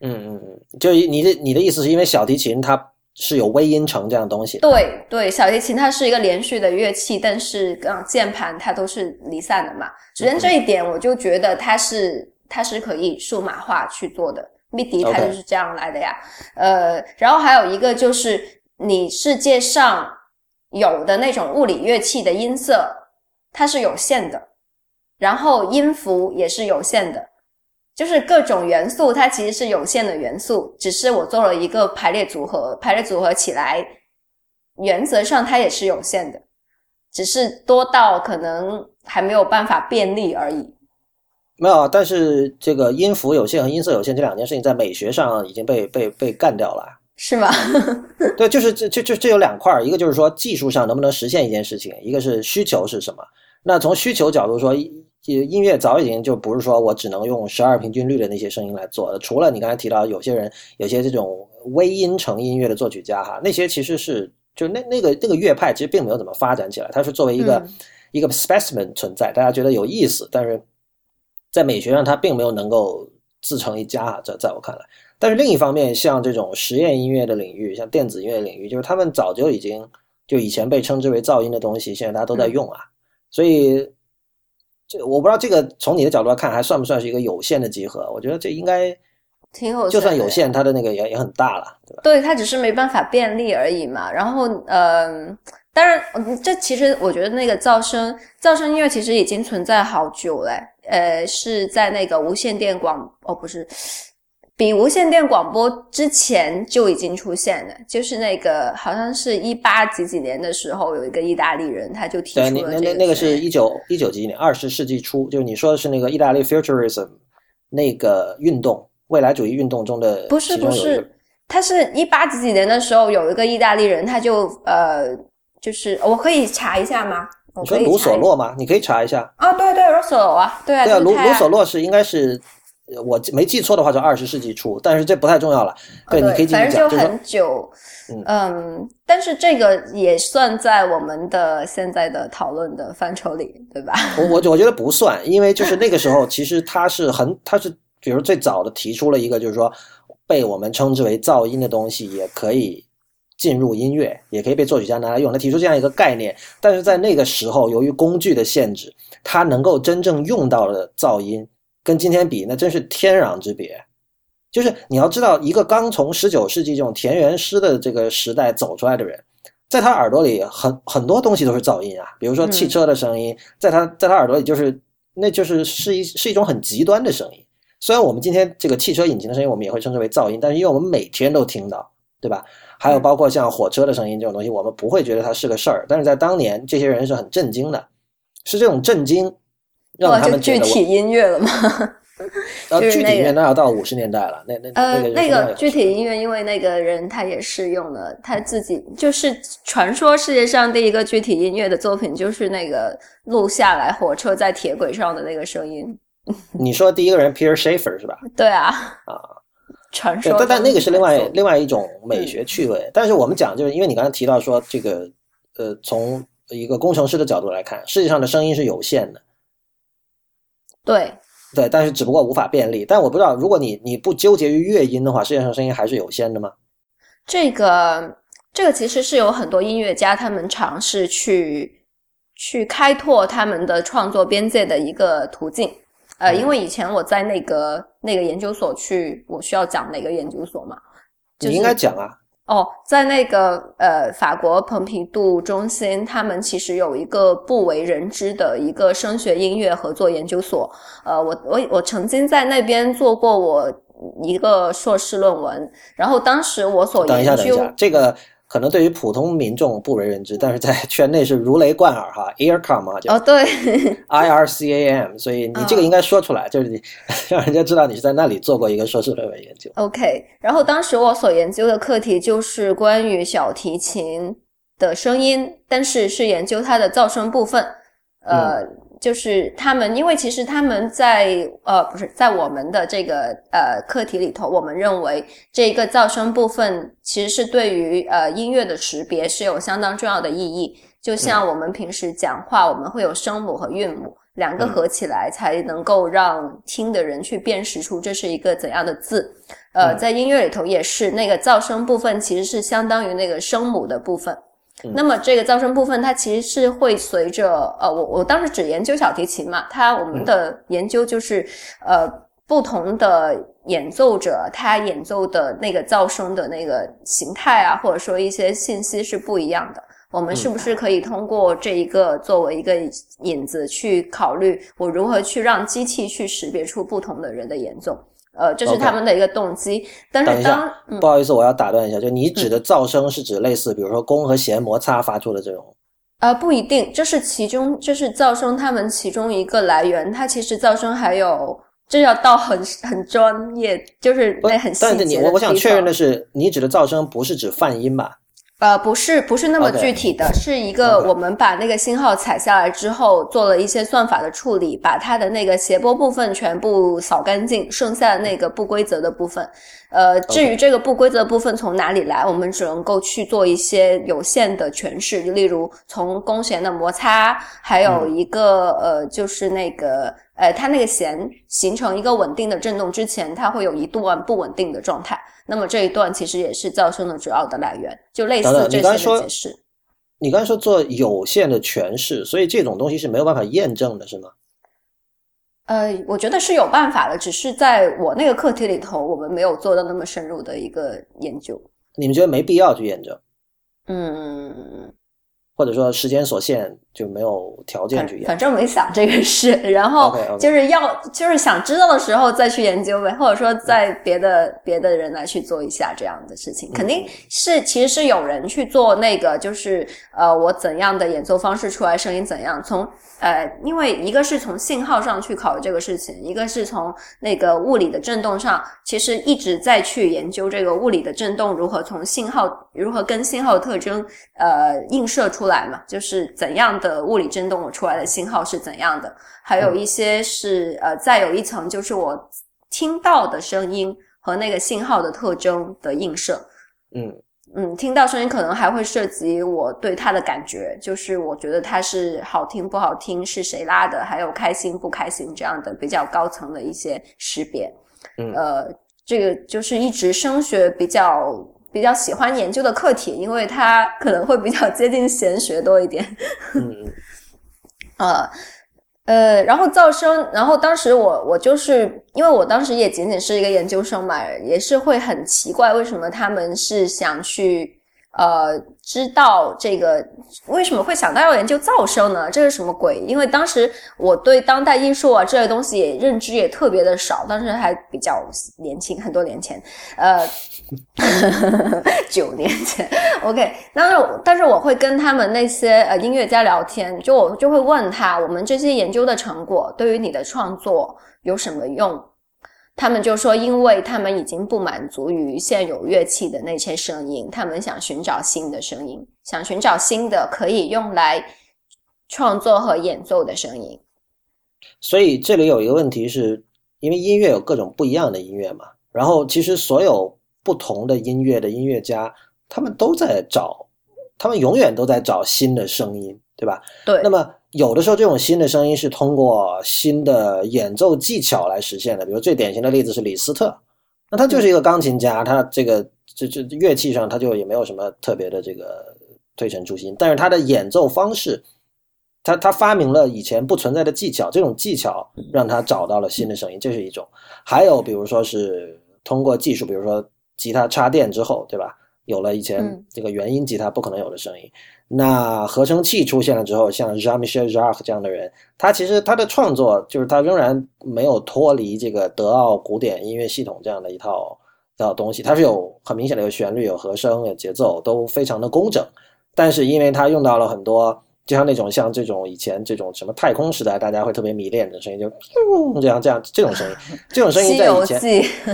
嗯嗯嗯，就你的你的意思是因为小提琴它是有微音程这样东西？对对，小提琴它是一个连续的乐器，但是嗯，键盘它都是离散的嘛。首先这一点我就觉得它是它是可以数码化去做的，MIDI 它就是这样来的呀。呃，然后还有一个就是你世界上有的那种物理乐器的音色。它是有限的，然后音符也是有限的，就是各种元素它其实是有限的元素，只是我做了一个排列组合，排列组合起来，原则上它也是有限的，只是多到可能还没有办法便利而已。没有，但是这个音符有限和音色有限这两件事情在美学上已经被被被干掉了。是吗？对，就是这这这这有两块，一个就是说技术上能不能实现一件事情，一个是需求是什么。那从需求角度说，音乐早已经就不是说我只能用十二平均律的那些声音来做的。除了你刚才提到有些人有些这种微音程音乐的作曲家哈，那些其实是就那那个那个乐派其实并没有怎么发展起来，它是作为一个一个 specimen 存在，大家觉得有意思，但是在美学上它并没有能够自成一家哈，在在我看来。但是另一方面，像这种实验音乐的领域，像电子音乐领域，就是他们早就已经就以前被称之为噪音的东西，现在大家都在用啊。所以这我不知道这个从你的角度来看，还算不算是一个有限的集合？我觉得这应该挺有，就算有限，它的那个也也很大了，对吧？对，它只是没办法便利而已嘛。然后，嗯，当然，这其实我觉得那个噪声噪声音乐其实已经存在好久嘞。呃，是在那个无线电广哦，不是，比无线电广播之前就已经出现了，就是那个好像是一八几几年的时候，有一个意大利人他就提出了这个。那那那个是一九一九几年，二十世纪初，就是你说的是那个意大利 futurism 那个运动，未来主义运动中的不是不是，他是一八几几年的时候有一个意大利人，他就呃，就是我可以查一下吗？你说卢索洛吗？你可以查一下。啊，对对，卢索洛啊，对啊。对啊，卢卢索洛是应该是，我没记错的话，就二十世纪初，但是这不太重要了。对，你可以继续讲。反正就很久，嗯，但是这个也算在我们的现在的讨论的范畴里，对吧？我我我觉得不算，因为就是那个时候，其实他是很，他是比如最早的提出了一个，就是说被我们称之为噪音的东西也可以。进入音乐也可以被作曲家拿来用，他提出这样一个概念，但是在那个时候，由于工具的限制，他能够真正用到的噪音，跟今天比，那真是天壤之别。就是你要知道，一个刚从十九世纪这种田园诗的这个时代走出来的人，在他耳朵里很很多东西都是噪音啊，比如说汽车的声音，在他在他耳朵里就是，那就是是一是一种很极端的声音。虽然我们今天这个汽车引擎的声音，我们也会称之为噪音，但是因为我们每天都听到，对吧？还有包括像火车的声音这种东西，我们不会觉得它是个事儿，但是在当年，这些人是很震惊的，是这种震惊让他们具体音乐了吗？呃，具体音乐那要到五十年代了，那那呃那个具体音乐，因为那个人他也是用了他自己，就是传说世界上第一个具体音乐的作品，就是那个录下来火车在铁轨上的那个声音。你说第一个人 Peter Schaefer 是吧？对啊，啊。传说，但但那个是另外另外一种美学趣味。但是我们讲，就是因为你刚才提到说，这个呃，从一个工程师的角度来看，世界上的声音是有限的。对对，但是只不过无法便利。但我不知道，如果你你不纠结于乐音的话，世界上声音还是有限的吗？这个这个其实是有很多音乐家他们尝试去去开拓他们的创作边界的一个途径。呃，因为以前我在那个那个研究所去，我需要讲哪个研究所嘛？你应该讲啊。哦，在那个呃法国蓬皮杜中心，他们其实有一个不为人知的一个声学音乐合作研究所。呃，我我我曾经在那边做过我一个硕士论文，然后当时我所等一下等一下这个。可能对于普通民众不为人知，但是在圈内是如雷贯耳哈。，Aircom 啊，哦对，I R C A M，所以你这个应该说出来，就是你 让人家知道你是在那里做过一个硕士论文研究。OK，然后当时我所研究的课题就是关于小提琴的声音，但是是研究它的噪声部分，呃。就是他们，因为其实他们在呃，不是在我们的这个呃课题里头，我们认为这一个噪声部分其实是对于呃音乐的识别是有相当重要的意义。就像我们平时讲话，我们会有声母和韵母两个合起来，才能够让听的人去辨识出这是一个怎样的字。呃，在音乐里头也是，那个噪声部分其实是相当于那个声母的部分。那么这个噪声部分，它其实是会随着呃，我我当时只研究小提琴嘛，它我们的研究就是呃，不同的演奏者他演奏的那个噪声的那个形态啊，或者说一些信息是不一样的。我们是不是可以通过这一个作为一个引子去考虑，我如何去让机器去识别出不同的人的演奏？呃，这是他们的一个动机。但是当不好意思，我要打断一下，就你指的噪声是指类似，比如说弓和弦摩擦发出的这种？呃，不一定，这是其中，这是噪声他们其中一个来源。它其实噪声还有，这要到很很专业，就是那很细节。但是你我我想确认的是，你指的噪声不是指泛音吧？呃，不是，不是那么具体的，是一个我们把那个信号采下来之后，做了一些算法的处理，把它的那个谐波部分全部扫干净，剩下的那个不规则的部分，呃，至于这个不规则部分从哪里来，我们只能够去做一些有限的诠释，就例如从弓弦的摩擦，还有一个呃，就是那个呃，它那个弦形成一个稳定的振动之前，它会有一段不稳定的状态。那么这一段其实也是噪声的主要的来源，就类似这些的解释。你刚才说做有限的诠释，所以这种东西是没有办法验证的，是吗？呃，我觉得是有办法的，只是在我那个课题里头，我们没有做到那么深入的一个研究。你们觉得没必要去验证？嗯，或者说时间所限，就没有条件去研究。反正没想这个事，然后就是要就是想知道的时候再去研究呗，或者说在别的别的人来去做一下这样的事情，肯定是其实是有人去做那个，就是呃，我怎样的演奏方式出来声音怎样从。呃，因为一个是从信号上去考虑这个事情，一个是从那个物理的振动上，其实一直在去研究这个物理的振动如何从信号如何跟信号特征呃映射出来嘛，就是怎样的物理振动我出来的信号是怎样的，还有一些是呃再有一层就是我听到的声音和那个信号的特征的映射，嗯。嗯，听到声音可能还会涉及我对它的感觉，就是我觉得它是好听不好听，是谁拉的，还有开心不开心这样的比较高层的一些识别。嗯，呃，这个就是一直声学比较比较喜欢研究的课题，因为它可能会比较接近玄学多一点。嗯，呃。呃，然后噪声，然后当时我我就是因为我当时也仅仅是一个研究生嘛，也是会很奇怪为什么他们是想去。呃，知道这个为什么会想到要研究噪声呢？这是什么鬼？因为当时我对当代艺术啊这类东西也认知也特别的少，当时还比较年轻，很多年前，呃，九年前。OK，但是但是我会跟他们那些呃音乐家聊天，就我就会问他，我们这些研究的成果对于你的创作有什么用？他们就说，因为他们已经不满足于现有乐器的那些声音，他们想寻找新的声音，想寻找新的可以用来创作和演奏的声音。所以这里有一个问题，是因为音乐有各种不一样的音乐嘛，然后其实所有不同的音乐的音乐家，他们都在找，他们永远都在找新的声音，对吧？对。那么。有的时候，这种新的声音是通过新的演奏技巧来实现的。比如最典型的例子是李斯特，那他就是一个钢琴家，他这个这这乐器上他就也没有什么特别的这个推陈出新，但是他的演奏方式，他他发明了以前不存在的技巧，这种技巧让他找到了新的声音，这是一种。还有比如说是通过技术，比如说吉他插电之后，对吧？有了以前这个原音吉他不可能有的声音。那合成器出现了之后，像 Jean-Michel Jarre 这样的人，他其实他的创作就是他仍然没有脱离这个德奥古典音乐系统这样的一套一套东西，它是有很明显的有旋律、有和声、有节奏，都非常的工整。但是因为他用到了很多，就像那种像这种以前这种什么太空时代大家会特别迷恋的声音，就 这样这样这种声音，这种声音在以前《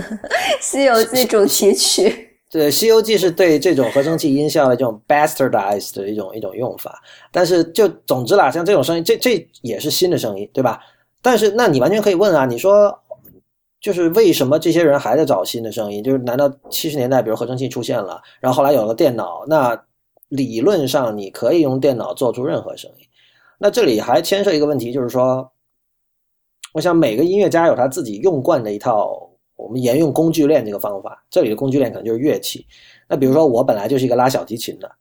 西游记》《西游记》主题曲。对，《西游记》是对这种合成器音效的这种 bastardized 的一种一种用法，但是就总之啦，像这种声音，这这也是新的声音，对吧？但是那你完全可以问啊，你说就是为什么这些人还在找新的声音？就是难道七十年代比如合成器出现了，然后后来有了电脑，那理论上你可以用电脑做出任何声音？那这里还牵涉一个问题，就是说，我想每个音乐家有他自己用惯的一套。我们沿用工具链这个方法，这里的工具链可能就是乐器。那比如说，我本来就是一个拉小提琴的，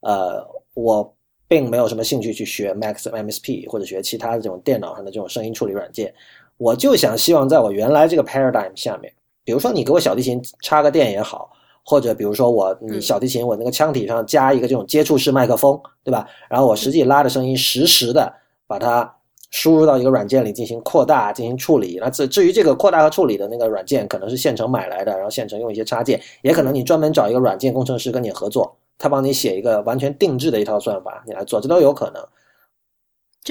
呃，我并没有什么兴趣去学 Max MSP 或者学其他的这种电脑上的这种声音处理软件。我就想希望在我原来这个 paradigm 下面，比如说你给我小提琴插个电也好，或者比如说我你小提琴我那个腔体上加一个这种接触式麦克风，对吧？然后我实际拉的声音实时的把它。输入到一个软件里进行扩大、进行处理。那至至于这个扩大和处理的那个软件，可能是现成买来的，然后现成用一些插件，也可能你专门找一个软件工程师跟你合作，他帮你写一个完全定制的一套算法，你来做，这都有可能。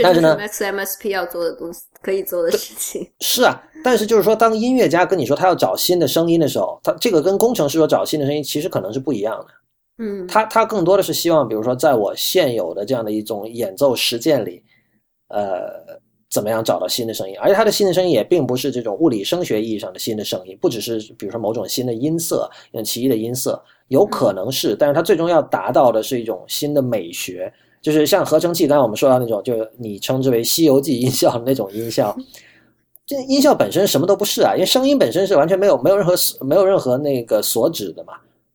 但是呢，XMSP 要做的东西，可以做的事情 是啊。但是就是说，当音乐家跟你说他要找新的声音的时候，他这个跟工程师说找新的声音，其实可能是不一样的。嗯，他他更多的是希望，比如说，在我现有的这样的一种演奏实践里。呃，怎么样找到新的声音？而且他的新的声音也并不是这种物理声学意义上的新的声音，不只是比如说某种新的音色，用奇异的音色，有可能是，但是他最终要达到的是一种新的美学，就是像合成器，刚才我们说到那种，就是你称之为《西游记》音效的那种音效，这音效本身什么都不是啊，因为声音本身是完全没有没有任何没有任何那个所指的嘛，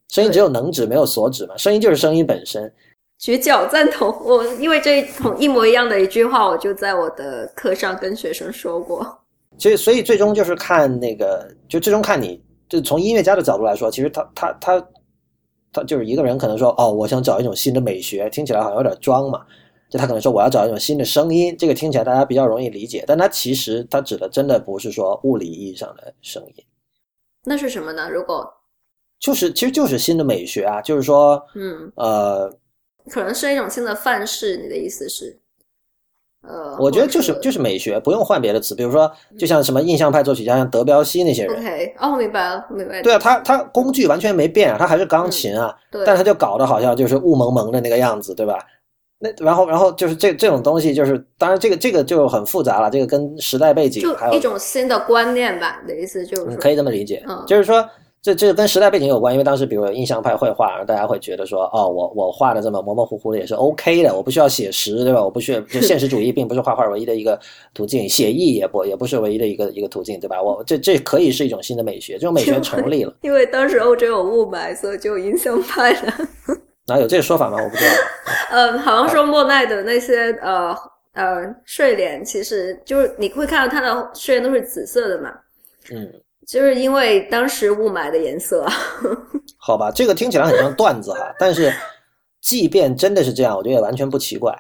声音只有能指没有所指嘛，声音就是声音本身。绝角赞同我，因为这同一模一样的一句话，我就在我的课上跟学生说过。所以，所以最终就是看那个，就最终看你，就从音乐家的角度来说，其实他他他他就是一个人可能说，哦，我想找一种新的美学，听起来好像有点装嘛。就他可能说我要找一种新的声音，这个听起来大家比较容易理解，但他其实他指的真的不是说物理意义上的声音。那是什么呢？如果就是其实就是新的美学啊，就是说，嗯呃，可能是一种新的范式。你的意思是？呃，我觉得就是就是美学，不用换别的词，比如说，就像什么印象派作曲家，像德彪西那些人。OK，哦，明白了，明白。对啊，他他工具完全没变啊，他还是钢琴啊，但他就搞得好像就是雾蒙蒙的那个样子，对吧？那然后然后就是这这种东西，就是当然这个这个就很复杂了，这个跟时代背景还有一种新的观念吧，你的意思就是可以这么理解，就是说。这这跟时代背景有关，因为当时比如有印象派绘画，然后大家会觉得说，哦，我我画的这么模模糊糊的也是 OK 的，我不需要写实，对吧？我不需要，就 现实主义并不是画画唯一的一个途径，写意也不也不是唯一的一个一个途径，对吧？我这这可以是一种新的美学，这种美学成立了。因为当时欧洲有雾霾，所以就有印象派的。哪有这个说法吗？我不知道。呃，好像说莫奈的那些呃呃睡莲，其实就是你会看到他的睡莲都是紫色的嘛。嗯。就是因为当时雾霾的颜色，好吧，这个听起来很像段子哈，但是即便真的是这样，我觉得也完全不奇怪。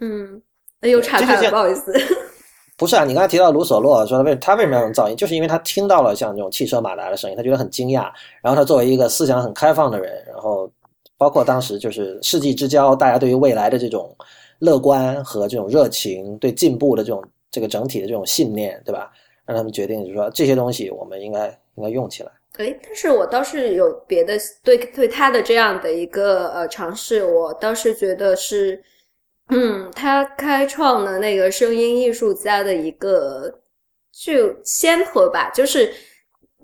嗯，又岔开了，不好意思。不是啊，你刚才提到卢索洛说他为他为什么要用噪音，就是因为他听到了像这种汽车马达的声音，他觉得很惊讶。然后他作为一个思想很开放的人，然后包括当时就是世纪之交，大家对于未来的这种乐观和这种热情，对进步的这种这个整体的这种信念，对吧？让他们决定，就是说这些东西我们应该应该用起来。哎，但是我倒是有别的对对他的这样的一个呃尝试，我倒是觉得是，嗯，他开创了那个声音艺术家的一个就先河吧，就是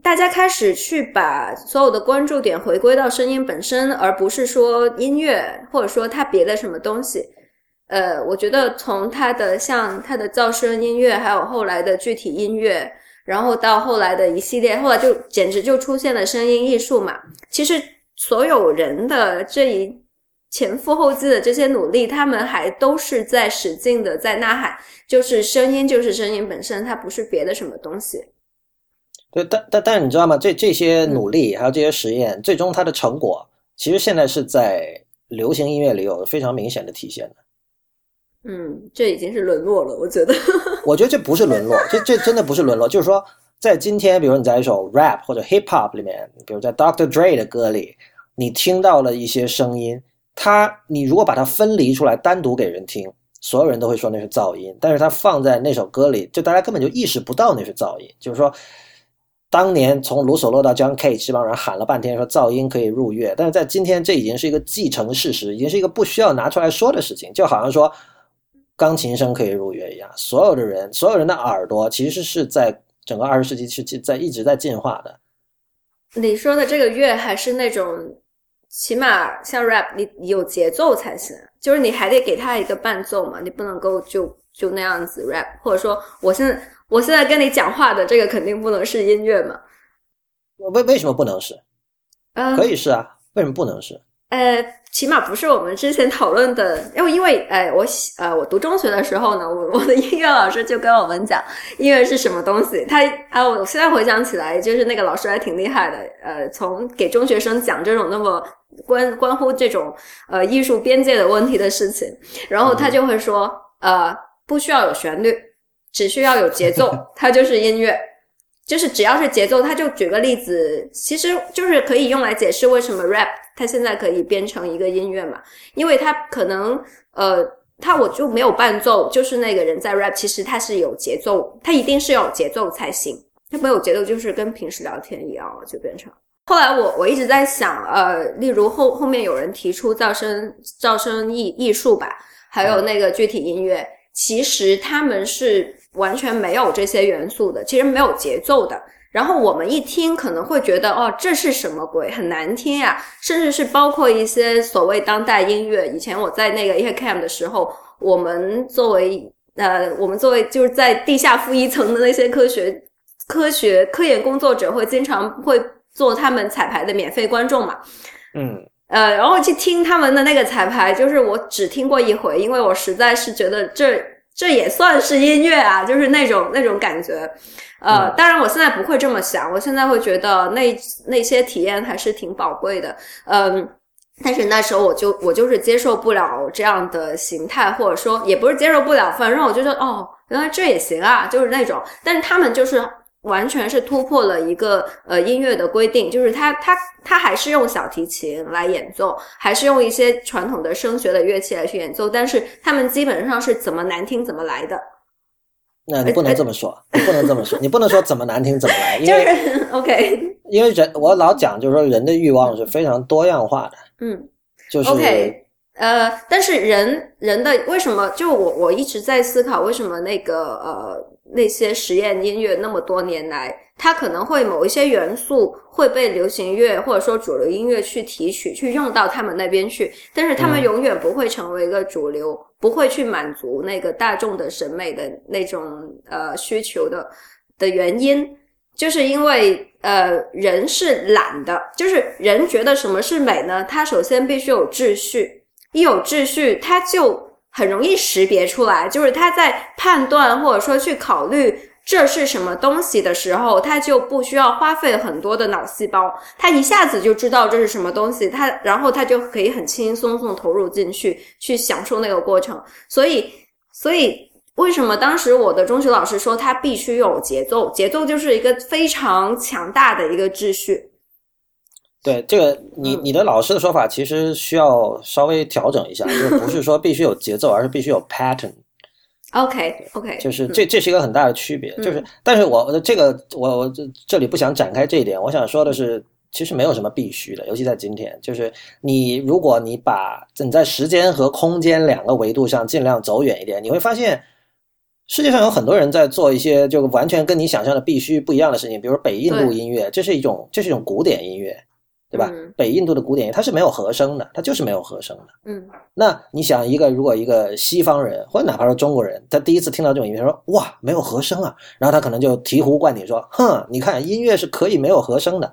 大家开始去把所有的关注点回归到声音本身，而不是说音乐或者说他别的什么东西。呃，我觉得从他的像他的噪声音乐，还有后来的具体音乐，然后到后来的一系列，后来就简直就出现了声音艺术嘛。其实所有人的这一前赴后继的这些努力，他们还都是在使劲的在呐喊，就是声音就是声音本身，它不是别的什么东西。对，但但但你知道吗？这这些努力还有这些实验，最终它的成果，其实现在是在流行音乐里有非常明显的体现的。嗯，这已经是沦落了，我觉得。我觉得这不是沦落，这这真的不是沦落。就是说，在今天，比如你在一首 rap 或者 hip hop 里面，比如在 Dr. Dre 的歌里，你听到了一些声音，它你如果把它分离出来，单独给人听，所有人都会说那是噪音。但是它放在那首歌里，就大家根本就意识不到那是噪音。就是说，当年从卢索洛到 John Cage 这帮人喊了半天说噪音可以入乐，但是在今天，这已经是一个既成事实，已经是一个不需要拿出来说的事情，就好像说。钢琴声可以入乐一样，所有的人，所有人的耳朵其实是在整个二十世纪是在一直在进化的。你说的这个乐还是那种，起码像 rap，你有节奏才行，就是你还得给他一个伴奏嘛，你不能够就就那样子 rap，或者说我现在我现在跟你讲话的这个肯定不能是音乐嘛？为为什么不能是？可以是啊，为什么不能是？呃，起码不是我们之前讨论的，因为因为，哎，我呃，我读中学的时候呢，我我的音乐老师就跟我们讲音乐是什么东西。他啊，我现在回想起来，就是那个老师还挺厉害的。呃，从给中学生讲这种那么关关乎这种呃艺术边界的问题的事情，然后他就会说，呃，不需要有旋律，只需要有节奏，它就是音乐。就是只要是节奏，他就举个例子，其实就是可以用来解释为什么 rap 它现在可以变成一个音乐嘛，因为它可能呃，它我就没有伴奏，就是那个人在 rap，其实他是有节奏，他一定是有节奏才行，他没有节奏就是跟平时聊天一样了，就变成。后来我我一直在想，呃，例如后后面有人提出噪声噪声艺艺术吧，还有那个具体音乐，其实他们是。完全没有这些元素的，其实没有节奏的。然后我们一听可能会觉得，哦，这是什么鬼，很难听呀。甚至是包括一些所谓当代音乐。以前我在那个 ECAM 的时候，我们作为呃，我们作为就是在地下负一层的那些科学、科学科研工作者，会经常会做他们彩排的免费观众嘛。嗯，呃，然后去听他们的那个彩排，就是我只听过一回，因为我实在是觉得这。这也算是音乐啊，就是那种那种感觉，呃，当然我现在不会这么想，我现在会觉得那那些体验还是挺宝贵的，嗯，但是那时候我就我就是接受不了这样的形态，或者说也不是接受不了，反正我就觉得哦，原来这也行啊，就是那种。但是他们就是完全是突破了一个呃音乐的规定，就是他他他还是用小提琴来演奏，还是用一些传统的声学的乐器来去演奏，但是他们基本上是怎么难听怎么来的。那你不能这么说，你不能这么说，你不能说怎么难听怎么来，因为 OK，因为人我老讲就是说人的欲望是非常多样化的，嗯，就是 OK，呃，但是人人的为什么就我我一直在思考为什么那个呃那些实验音乐那么多年来。它可能会某一些元素会被流行乐或者说主流音乐去提取，去用到他们那边去，但是他们永远不会成为一个主流，不会去满足那个大众的审美的那种呃需求的的原因，就是因为呃人是懒的，就是人觉得什么是美呢？他首先必须有秩序，一有秩序，他就很容易识别出来，就是他在判断或者说去考虑。这是什么东西的时候，他就不需要花费很多的脑细胞，他一下子就知道这是什么东西，他然后他就可以很轻轻松松投入进去，去享受那个过程。所以，所以为什么当时我的中学老师说他必须有节奏？节奏就是一个非常强大的一个秩序。对这个，你你的老师的说法其实需要稍微调整一下，就不是说必须有节奏，而是必须有 pattern。OK，OK，就是这这是一个很大的区别，就是，但是我这个我我这这里不想展开这一点，我想说的是，其实没有什么必须的，尤其在今天，就是你如果你把你在时间和空间两个维度上尽量走远一点，你会发现世界上有很多人在做一些就完全跟你想象的必须不一样的事情，比如北印度音乐，这是一种这是一种古典音乐。对吧？北印度的古典乐它是没有和声的，它就是没有和声的。嗯，那你想一个，如果一个西方人或者哪怕是中国人，他第一次听到这种音乐，说哇，没有和声啊，然后他可能就醍醐灌顶说，哼，你看音乐是可以没有和声的。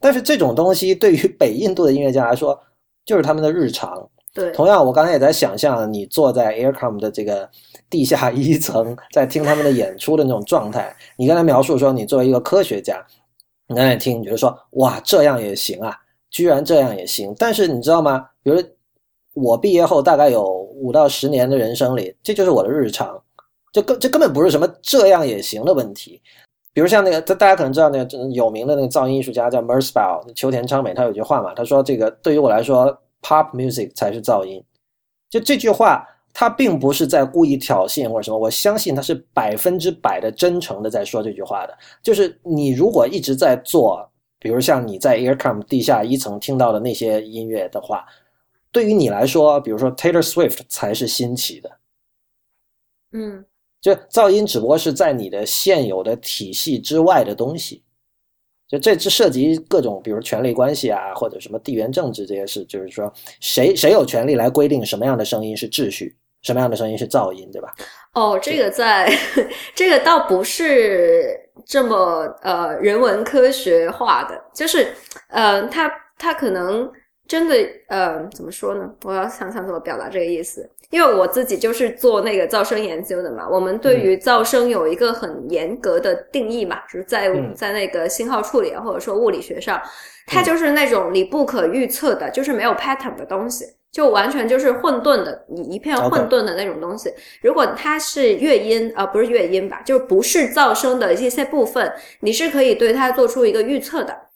但是这种东西对于北印度的音乐家来说，就是他们的日常。对，同样，我刚才也在想象你坐在 Aircom 的这个地下一层，在听他们的演出的那种状态。你刚才描述说，你作为一个科学家。你刚才听，你觉得说哇，这样也行啊，居然这样也行。但是你知道吗？比如我毕业后大概有五到十年的人生里，这就是我的日常，这根这根本不是什么这样也行的问题。比如像那个，大大家可能知道那个有名的那个噪音艺术家叫 Merzbow 秋田昌美，他有句话嘛，他说这个对于我来说，pop music 才是噪音。就这句话。他并不是在故意挑衅或者什么，我相信他是百分之百的真诚的在说这句话的。就是你如果一直在做，比如像你在 Aircom 地下一层听到的那些音乐的话，对于你来说，比如说 Taylor Swift 才是新奇的。嗯，就噪音只不过是在你的现有的体系之外的东西。就这这涉及各种，比如权力关系啊，或者什么地缘政治这些事，就是说谁谁有权利来规定什么样的声音是秩序，什么样的声音是噪音，对吧？哦，这个在 这个倒不是这么呃人文科学化的，就是呃，他他可能真的呃怎么说呢？我要想想怎么表达这个意思。因为我自己就是做那个噪声研究的嘛，我们对于噪声有一个很严格的定义嘛，就是在在那个信号处理或者说物理学上，它就是那种你不可预测的，就是没有 pattern 的东西，就完全就是混沌的，你一片混沌的那种东西。如果它是乐音啊，不是乐音吧，就是不是噪声的一些部分，你是可以对它做出一个预测的。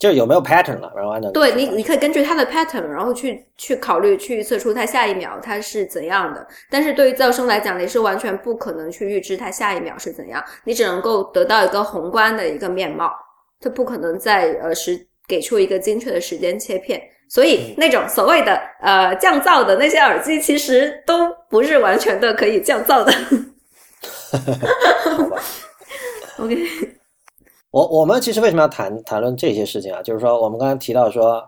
就是有没有 pattern 了，然后按照对你，你可以根据它的 pattern，然后去去考虑去预测出它下一秒它是怎样的。但是对于噪声来讲，你是完全不可能去预知它下一秒是怎样，你只能够得到一个宏观的一个面貌，它不可能在呃时给出一个精确的时间切片。所以那种所谓的呃降噪的那些耳机，其实都不是完全的可以降噪的。OK。我我们其实为什么要谈谈论这些事情啊？就是说，我们刚才提到说，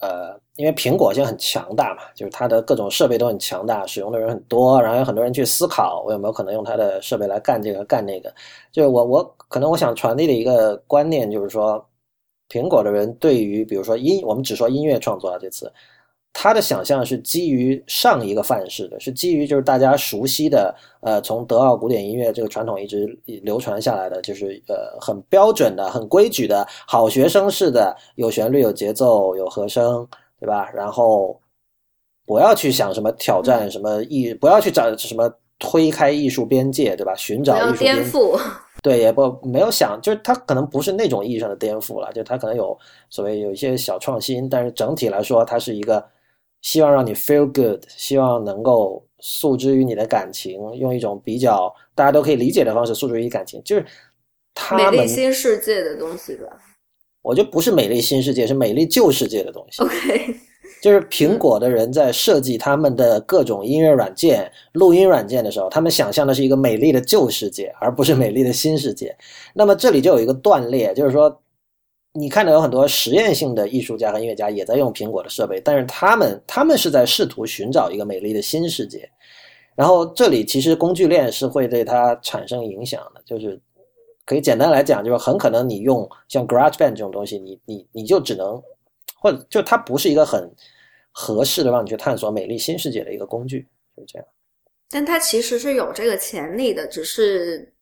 呃，因为苹果现在很强大嘛，就是它的各种设备都很强大，使用的人很多，然后有很多人去思考，我有没有可能用它的设备来干这个干那个？就是我我可能我想传递的一个观念就是说，苹果的人对于比如说音，我们只说音乐创作啊，这次。他的想象是基于上一个范式的，是基于就是大家熟悉的，呃，从德奥古典音乐这个传统一直流传下来的，就是呃很标准的、很规矩的好学生式的，有旋律、有节奏、有和声对吧？然后不要去想什么挑战什么艺，不要去找什么推开艺术边界，对吧？寻找艺术颠覆。对，也不没有想，就是他可能不是那种意义上的颠覆了，就他可能有所谓有一些小创新，但是整体来说，它是一个希望让你 feel good，希望能够诉之于你的感情，用一种比较大家都可以理解的方式诉之于感情，就是美丽新世界的东西吧。我觉得不是美丽新世界，是美丽旧世界的东西。OK。就是苹果的人在设计他们的各种音乐软件、录音软件的时候，他们想象的是一个美丽的旧世界，而不是美丽的新世界。那么这里就有一个断裂，就是说，你看到有很多实验性的艺术家和音乐家也在用苹果的设备，但是他们他们是在试图寻找一个美丽的新世界。然后这里其实工具链是会对它产生影响的，就是可以简单来讲，就是很可能你用像 GarageBand 这种东西，你你你就只能。或者就它不是一个很合适的让你去探索美丽新世界的一个工具，就是这样。但它其实是有这个潜力的，只是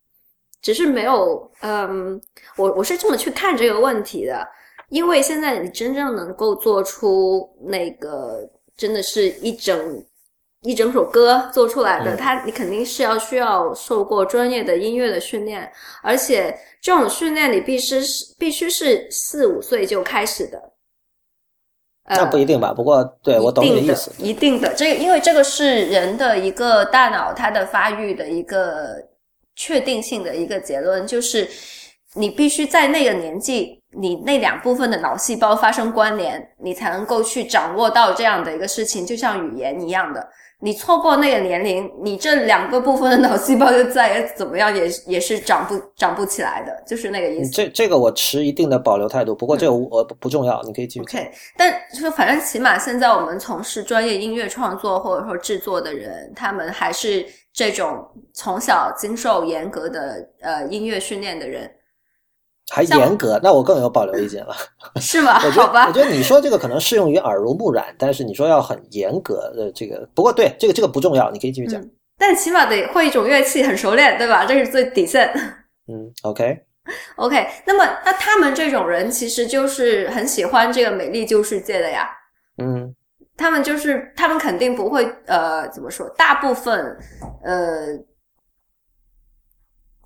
只是没有。嗯，我我是这么去看这个问题的，因为现在你真正能够做出那个真的是一整一整首歌做出来的，它你肯定是要需要受过专业的音乐的训练，而且这种训练你必须是必须是四五岁就开始的。那不一定吧，不过对我懂你的意思。一定的，这因为这个是人的一个大脑它的发育的一个确定性的一个结论，就是你必须在那个年纪，你那两部分的脑细胞发生关联，你才能够去掌握到这样的一个事情，就像语言一样的。你错过那个年龄，你这两个部分的脑细胞就再也怎么样也也是长不长不起来的，就是那个意思。这这个我持一定的保留态度，不过这个我不重要，你可以继续。OK，但就反正起码现在我们从事专业音乐创作或者说制作的人，他们还是这种从小经受严格的呃音乐训练的人。还严格，那我更有保留意见了，是吗？好吧，我觉得你说这个可能适用于耳濡目染，但是你说要很严格的这个，不过对这个这个不重要，你可以继续讲。但起码得会一种乐器很熟练，对吧？这是最底线。嗯，OK，OK。那么，那他们这种人其实就是很喜欢这个美丽旧世界的呀。嗯，他们就是他们肯定不会呃，怎么说？大部分呃。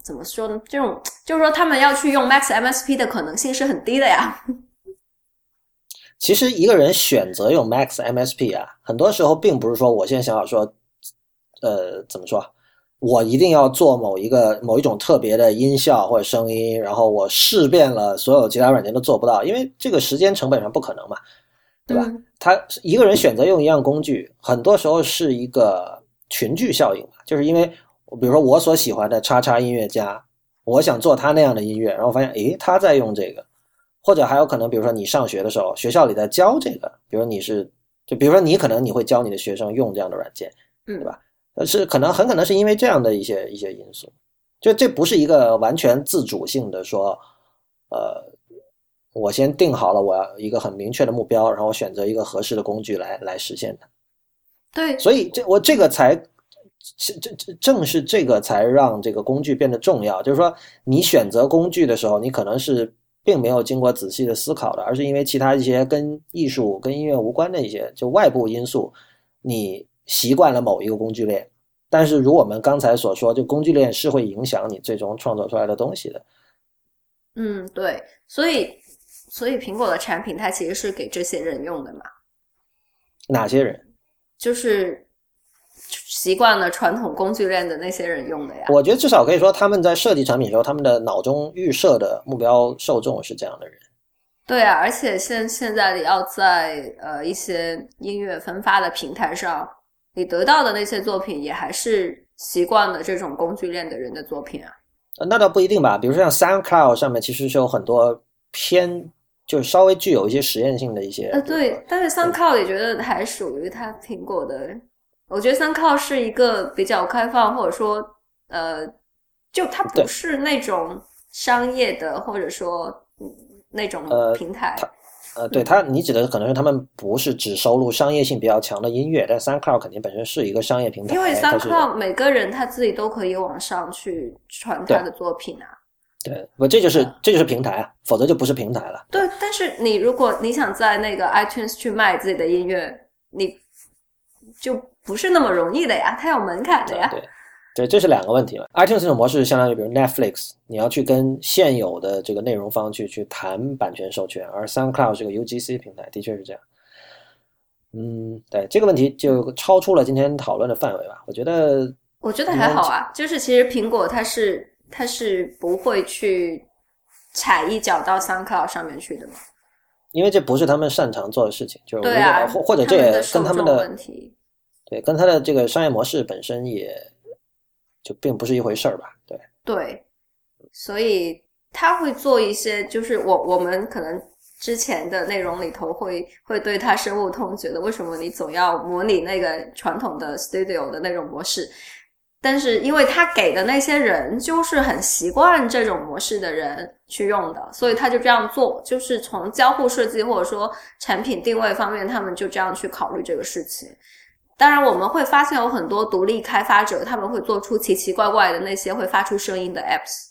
怎么说呢？这种就是说，他们要去用 Max MSP 的可能性是很低的呀。其实一个人选择用 Max MSP 啊，很多时候并不是说我现在想好说，呃，怎么说？我一定要做某一个某一种特别的音效或者声音，然后我试遍了所有其他软件都做不到，因为这个时间成本上不可能嘛，对吧？他一个人选择用一样工具，很多时候是一个群聚效应嘛，就是因为。比如说我所喜欢的叉叉音乐家，我想做他那样的音乐，然后发现诶他在用这个，或者还有可能，比如说你上学的时候，学校里在教这个，比如你是，就比如说你可能你会教你的学生用这样的软件，对吧？呃，是可能很可能是因为这样的一些一些因素，就这不是一个完全自主性的说，呃，我先定好了我要一个很明确的目标，然后选择一个合适的工具来来实现的。对，所以这我这个才。这这这正是这个才让这个工具变得重要。就是说，你选择工具的时候，你可能是并没有经过仔细的思考的，而是因为其他一些跟艺术、跟音乐无关的一些就外部因素，你习惯了某一个工具链。但是，如我们刚才所说，就工具链是会影响你最终创作出来的东西的。嗯，对。所以，所以苹果的产品它其实是给这些人用的嘛？哪些人？就是。习惯了传统工具链的那些人用的呀，我觉得至少可以说他们在设计产品的时候，他们的脑中预设的目标受众是这样的人。对啊，而且现现在你要在呃一些音乐分发的平台上，你得到的那些作品也还是习惯了这种工具链的人的作品啊。那倒不一定吧，比如说像 SoundCloud 上面其实是有很多偏，就是稍微具有一些实验性的一些。呃，对，但是 SoundCloud 也觉得还属于它苹果的。我觉得三靠是一个比较开放，或者说，呃，就它不是那种商业的，或者说那种平台。呃，对他，你指的可能是他们不是只收录商业性比较强的音乐，但三靠肯定本身是一个商业平台。因为三靠每个人他自己都可以往上去传他的作品啊。对，不，这就是这就是平台啊，否则就不是平台了。对，但是你如果你想在那个 iTunes 去卖自己的音乐，你就不是那么容易的呀，它有门槛的呀。对，对，这是两个问题了。iTunes 这种模式相当于比如 Netflix，你要去跟现有的这个内容方去去谈版权授权，而 SoundCloud 这个 UGC 平台，的确是这样。嗯，对，这个问题就超出了今天讨论的范围吧。我觉得，我觉得还好啊，就是其实苹果它是。它是不会去踩一脚到 SoundCloud 上面去的嘛？因为这不是他们擅长做的事情，就是对啊，或或者这也跟他们的问题，对，跟他的这个商业模式本身也就并不是一回事儿吧？对对，所以他会做一些，就是我我们可能之前的内容里头会会对他深恶痛绝的，为什么你总要模拟那个传统的 Studio 的那种模式？但是，因为他给的那些人就是很习惯这种模式的人去用的，所以他就这样做。就是从交互设计或者说产品定位方面，他们就这样去考虑这个事情。当然，我们会发现有很多独立开发者，他们会做出奇奇怪怪的那些会发出声音的 apps。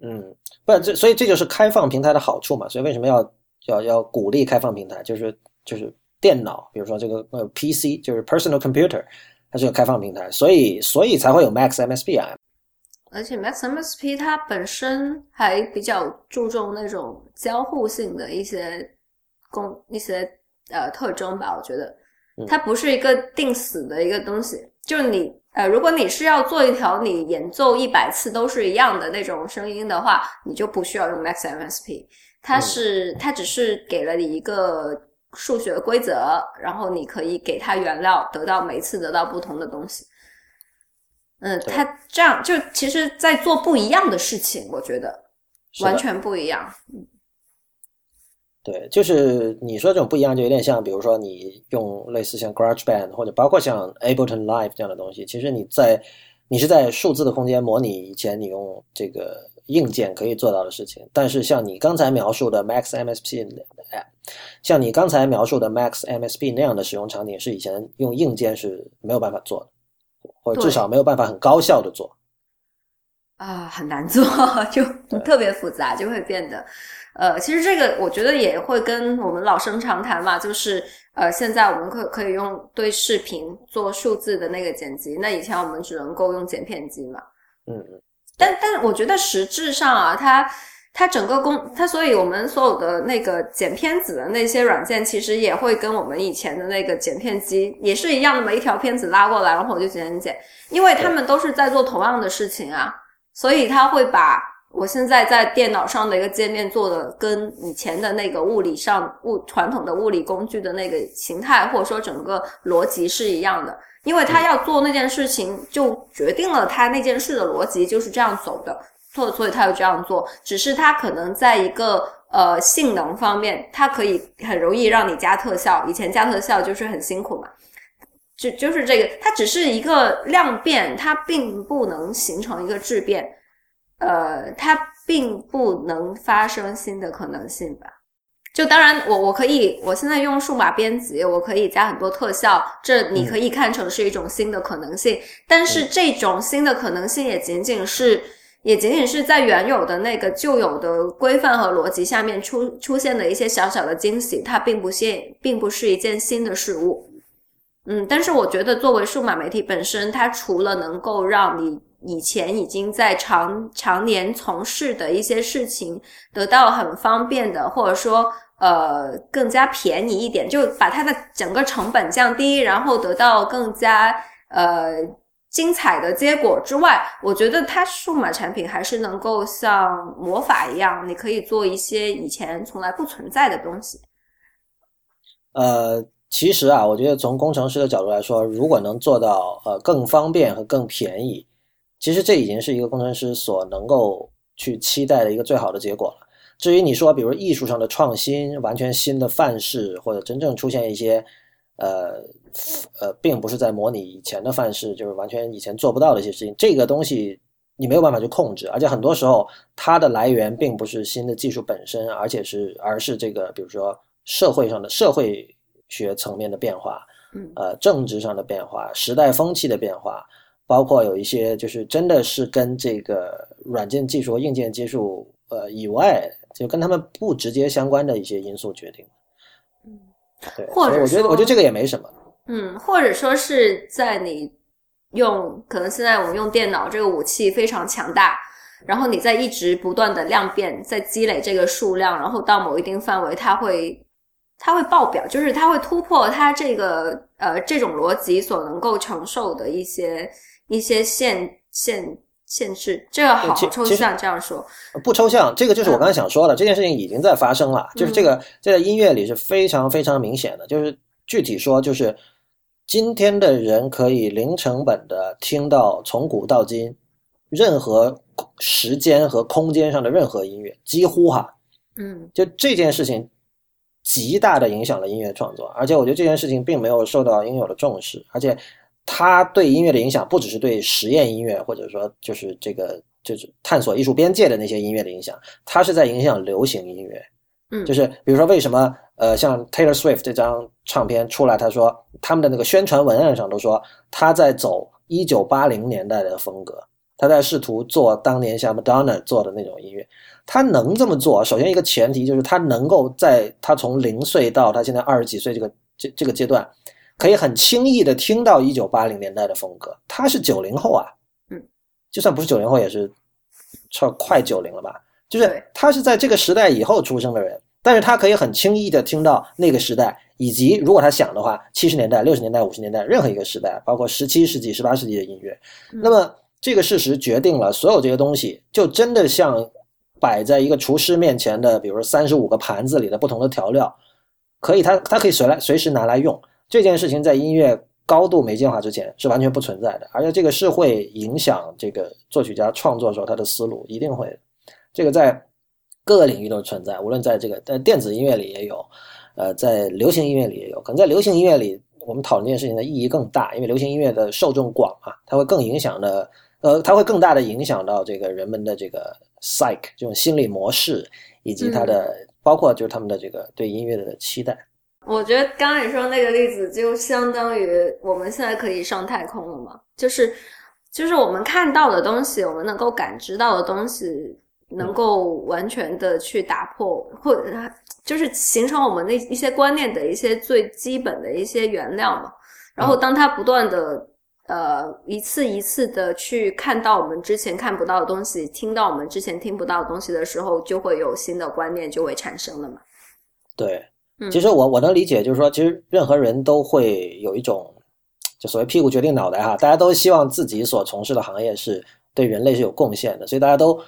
嗯，不，这所以这就是开放平台的好处嘛。所以为什么要要要鼓励开放平台？就是就是电脑，比如说这个呃 PC，就是 personal computer。它是个开放平台，所以所以才会有 Max MSP 啊。而且 Max MSP 它本身还比较注重那种交互性的一些功一些呃特征吧。我觉得它不是一个定死的一个东西。就是你呃，如果你是要做一条你演奏一百次都是一样的那种声音的话，你就不需要用 Max MSP。它是它只是给了你一个。数学规则，然后你可以给它原料，得到每次得到不同的东西。嗯，他这样就其实，在做不一样的事情，我觉得完全不一样。嗯，对，就是你说这种不一样，就有点像，比如说你用类似像 GarageBand 或者包括像 Ableton Live 这样的东西，其实你在你是在数字的空间模拟以前你用这个。硬件可以做到的事情，但是像你刚才描述的 Max MSP，像你刚才描述的 Max MSP 那样的使用场景，是以前用硬件是没有办法做的，或者至少没有办法很高效的做。啊，很难做，就特别复杂，就会变得，呃，其实这个我觉得也会跟我们老生常谈嘛，就是呃，现在我们可可以用对视频做数字的那个剪辑，那以前我们只能够用剪片机嘛，嗯嗯。但但我觉得实质上啊，它它整个工它，所以我们所有的那个剪片子的那些软件，其实也会跟我们以前的那个剪片机也是一样的嘛，一条片子拉过来，然后我就剪剪剪，因为他们都是在做同样的事情啊，所以他会把我现在在电脑上的一个界面做的跟以前的那个物理上物传统的物理工具的那个形态或者说整个逻辑是一样的。因为他要做那件事情，就决定了他那件事的逻辑就是这样走的，所所以他要这样做。只是他可能在一个呃性能方面，它可以很容易让你加特效。以前加特效就是很辛苦嘛，就就是这个，它只是一个量变，它并不能形成一个质变，呃，它并不能发生新的可能性吧。就当然，我我可以，我现在用数码编辑，我可以加很多特效，这你可以看成是一种新的可能性。但是这种新的可能性也仅仅是，也仅仅是在原有的那个旧有的规范和逻辑下面出出现的一些小小的惊喜，它并不现，并不是一件新的事物。嗯，但是我觉得作为数码媒体本身，它除了能够让你以前已经在常常年从事的一些事情得到很方便的，或者说。呃，更加便宜一点，就把它的整个成本降低，然后得到更加呃精彩的结果之外，我觉得它数码产品还是能够像魔法一样，你可以做一些以前从来不存在的东西。呃，其实啊，我觉得从工程师的角度来说，如果能做到呃更方便和更便宜，其实这已经是一个工程师所能够去期待的一个最好的结果了。至于你说，比如艺术上的创新，完全新的范式，或者真正出现一些，呃，呃，并不是在模拟以前的范式，就是完全以前做不到的一些事情，这个东西你没有办法去控制，而且很多时候它的来源并不是新的技术本身，而且是而是这个，比如说社会上的社会学层面的变化，呃，政治上的变化，时代风气的变化，包括有一些就是真的是跟这个软件技术、硬件技术呃以外，就跟他们不直接相关的一些因素决定。嗯，对，或者我觉得我觉得这个也没什么。嗯，或者说是在你用，可能现在我们用电脑这个武器非常强大，然后你在一直不断的量变，在积累这个数量，然后到某一定范围，它会。它会爆表，就是它会突破它这个呃这种逻辑所能够承受的一些一些限限限制。这个好抽象，这样说不抽象。这个就是我刚才想说的，这件事情已经在发生了。就是这个在音乐里是非常非常明显的。就是具体说，就是今天的人可以零成本的听到从古到今任何时间和空间上的任何音乐，几乎哈，嗯，就这件事情。极大的影响了音乐创作，而且我觉得这件事情并没有受到应有的重视，而且它对音乐的影响不只是对实验音乐，或者说就是这个就是探索艺术边界的那些音乐的影响，他是在影响流行音乐。嗯，就是比如说为什么呃像 Taylor Swift 这张唱片出来，他说他们的那个宣传文案上都说他在走一九八零年代的风格，他在试图做当年像 Madonna 做的那种音乐。他能这么做，首先一个前提就是他能够在他从零岁到他现在二十几岁这个这这个阶段，可以很轻易的听到一九八零年代的风格。他是九零后啊，嗯，就算不是九零后，也是超快九零了吧？就是他是在这个时代以后出生的人，但是他可以很轻易的听到那个时代，以及如果他想的话，七十年代、六十年代、五十年代任何一个时代，包括十七世纪、十八世纪的音乐。那么这个事实决定了所有这些东西，就真的像。摆在一个厨师面前的，比如三十五个盘子里的不同的调料，可以，他他可以随来随时拿来用。这件事情在音乐高度媒介化之前是完全不存在的，而且这个是会影响这个作曲家创作时候他的思路，一定会。这个在各个领域都存在，无论在这个在电子音乐里也有，呃，在流行音乐里也有。可能在流行音乐里，我们讨论这件事情的意义更大，因为流行音乐的受众广啊，它会更影响的，呃，它会更大的影响到这个人们的这个。psych 这种心理模式，以及它的包括就是他们的这个对音乐的期待。我觉得刚刚你说那个例子，就相当于我们现在可以上太空了嘛？就是就是我们看到的东西，我们能够感知到的东西，能够完全的去打破，或者就是形成我们那一些观念的一些最基本的一些原料嘛。然后当它不断的。呃，一次一次的去看到我们之前看不到的东西，听到我们之前听不到的东西的时候，就会有新的观念就会产生了嘛。对，其实我我能理解，就是说，其实任何人都会有一种，就所谓屁股决定脑袋哈，大家都希望自己所从事的行业是对人类是有贡献的，所以大家都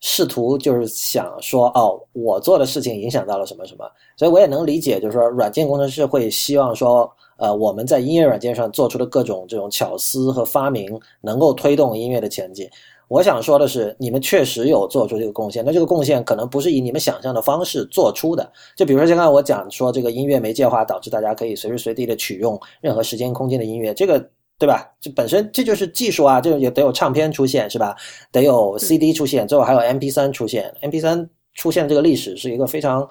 试图就是想说，哦，我做的事情影响到了什么什么，所以我也能理解，就是说，软件工程师会希望说。呃，我们在音乐软件上做出的各种这种巧思和发明，能够推动音乐的前进。我想说的是，你们确实有做出这个贡献，那这个贡献可能不是以你们想象的方式做出的。就比如说，刚才我讲说，这个音乐媒介化导致大家可以随时随地的取用任何时间空间的音乐，这个对吧？这本身这就是技术啊，这也得有唱片出现是吧？得有 CD 出现，最后还有 MP3 出现。MP3 出现这个历史是一个非常。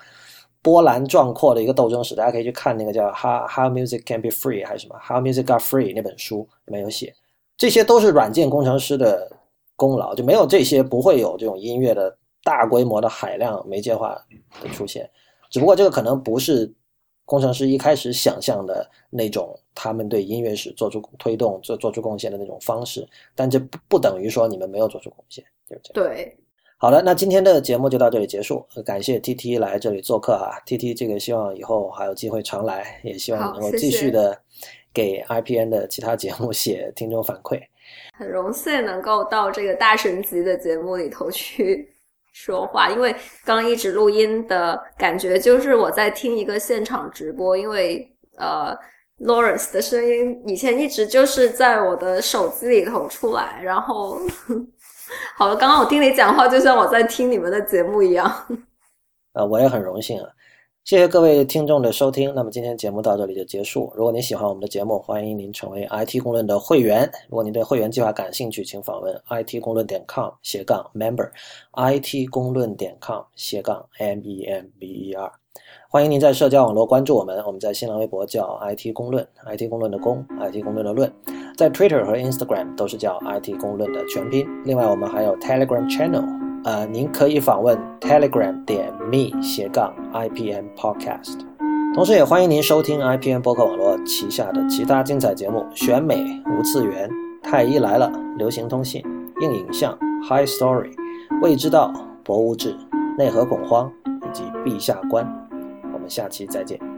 波澜壮阔的一个斗争史，大家可以去看那个叫《How How Music Can Be Free》还是什么《How Music Got Free》那本书里面有写，这些都是软件工程师的功劳，就没有这些不会有这种音乐的大规模的海量媒介化的出现。只不过这个可能不是工程师一开始想象的那种，他们对音乐史做出推动、做做出贡献的那种方式，但这不不等于说你们没有做出贡献，就是这样。对。好了，那今天的节目就到这里结束。感谢 T T 来这里做客哈，T T 这个希望以后还有机会常来，也希望能够继续的给 I P N 的其他节目写听众反馈。很荣幸能够到这个大神级的节目里头去 说话，因为刚一直录音的感觉就是我在听一个现场直播，因为呃 Lawrence 的声音以前一直就是在我的手机里头出来，然后。好了，刚刚我听你讲话，就像我在听你们的节目一样。呃，我也很荣幸啊，谢谢各位听众的收听。那么今天节目到这里就结束。如果您喜欢我们的节目，欢迎您成为 IT 公论的会员。如果您对会员计划感兴趣，请访问 IT 公论点 com 斜杠 member，IT 公论点 com 斜杠 m e m b e r。欢迎您在社交网络关注我们，我们在新浪微博叫 IT 公论，IT 公论的公，IT 公论的论。在 Twitter 和 Instagram 都是叫 IT 公论的全拼。另外，我们还有 Telegram Channel，呃，您可以访问 Telegram 点 me 斜杠 IPM Podcast。同时，也欢迎您收听 IPM 播客网络旗下的其他精彩节目：选美、无次元、太医来了、流行通信、硬影像、High Story、未知道、博物志、内核恐慌以及陛下观。我们下期再见。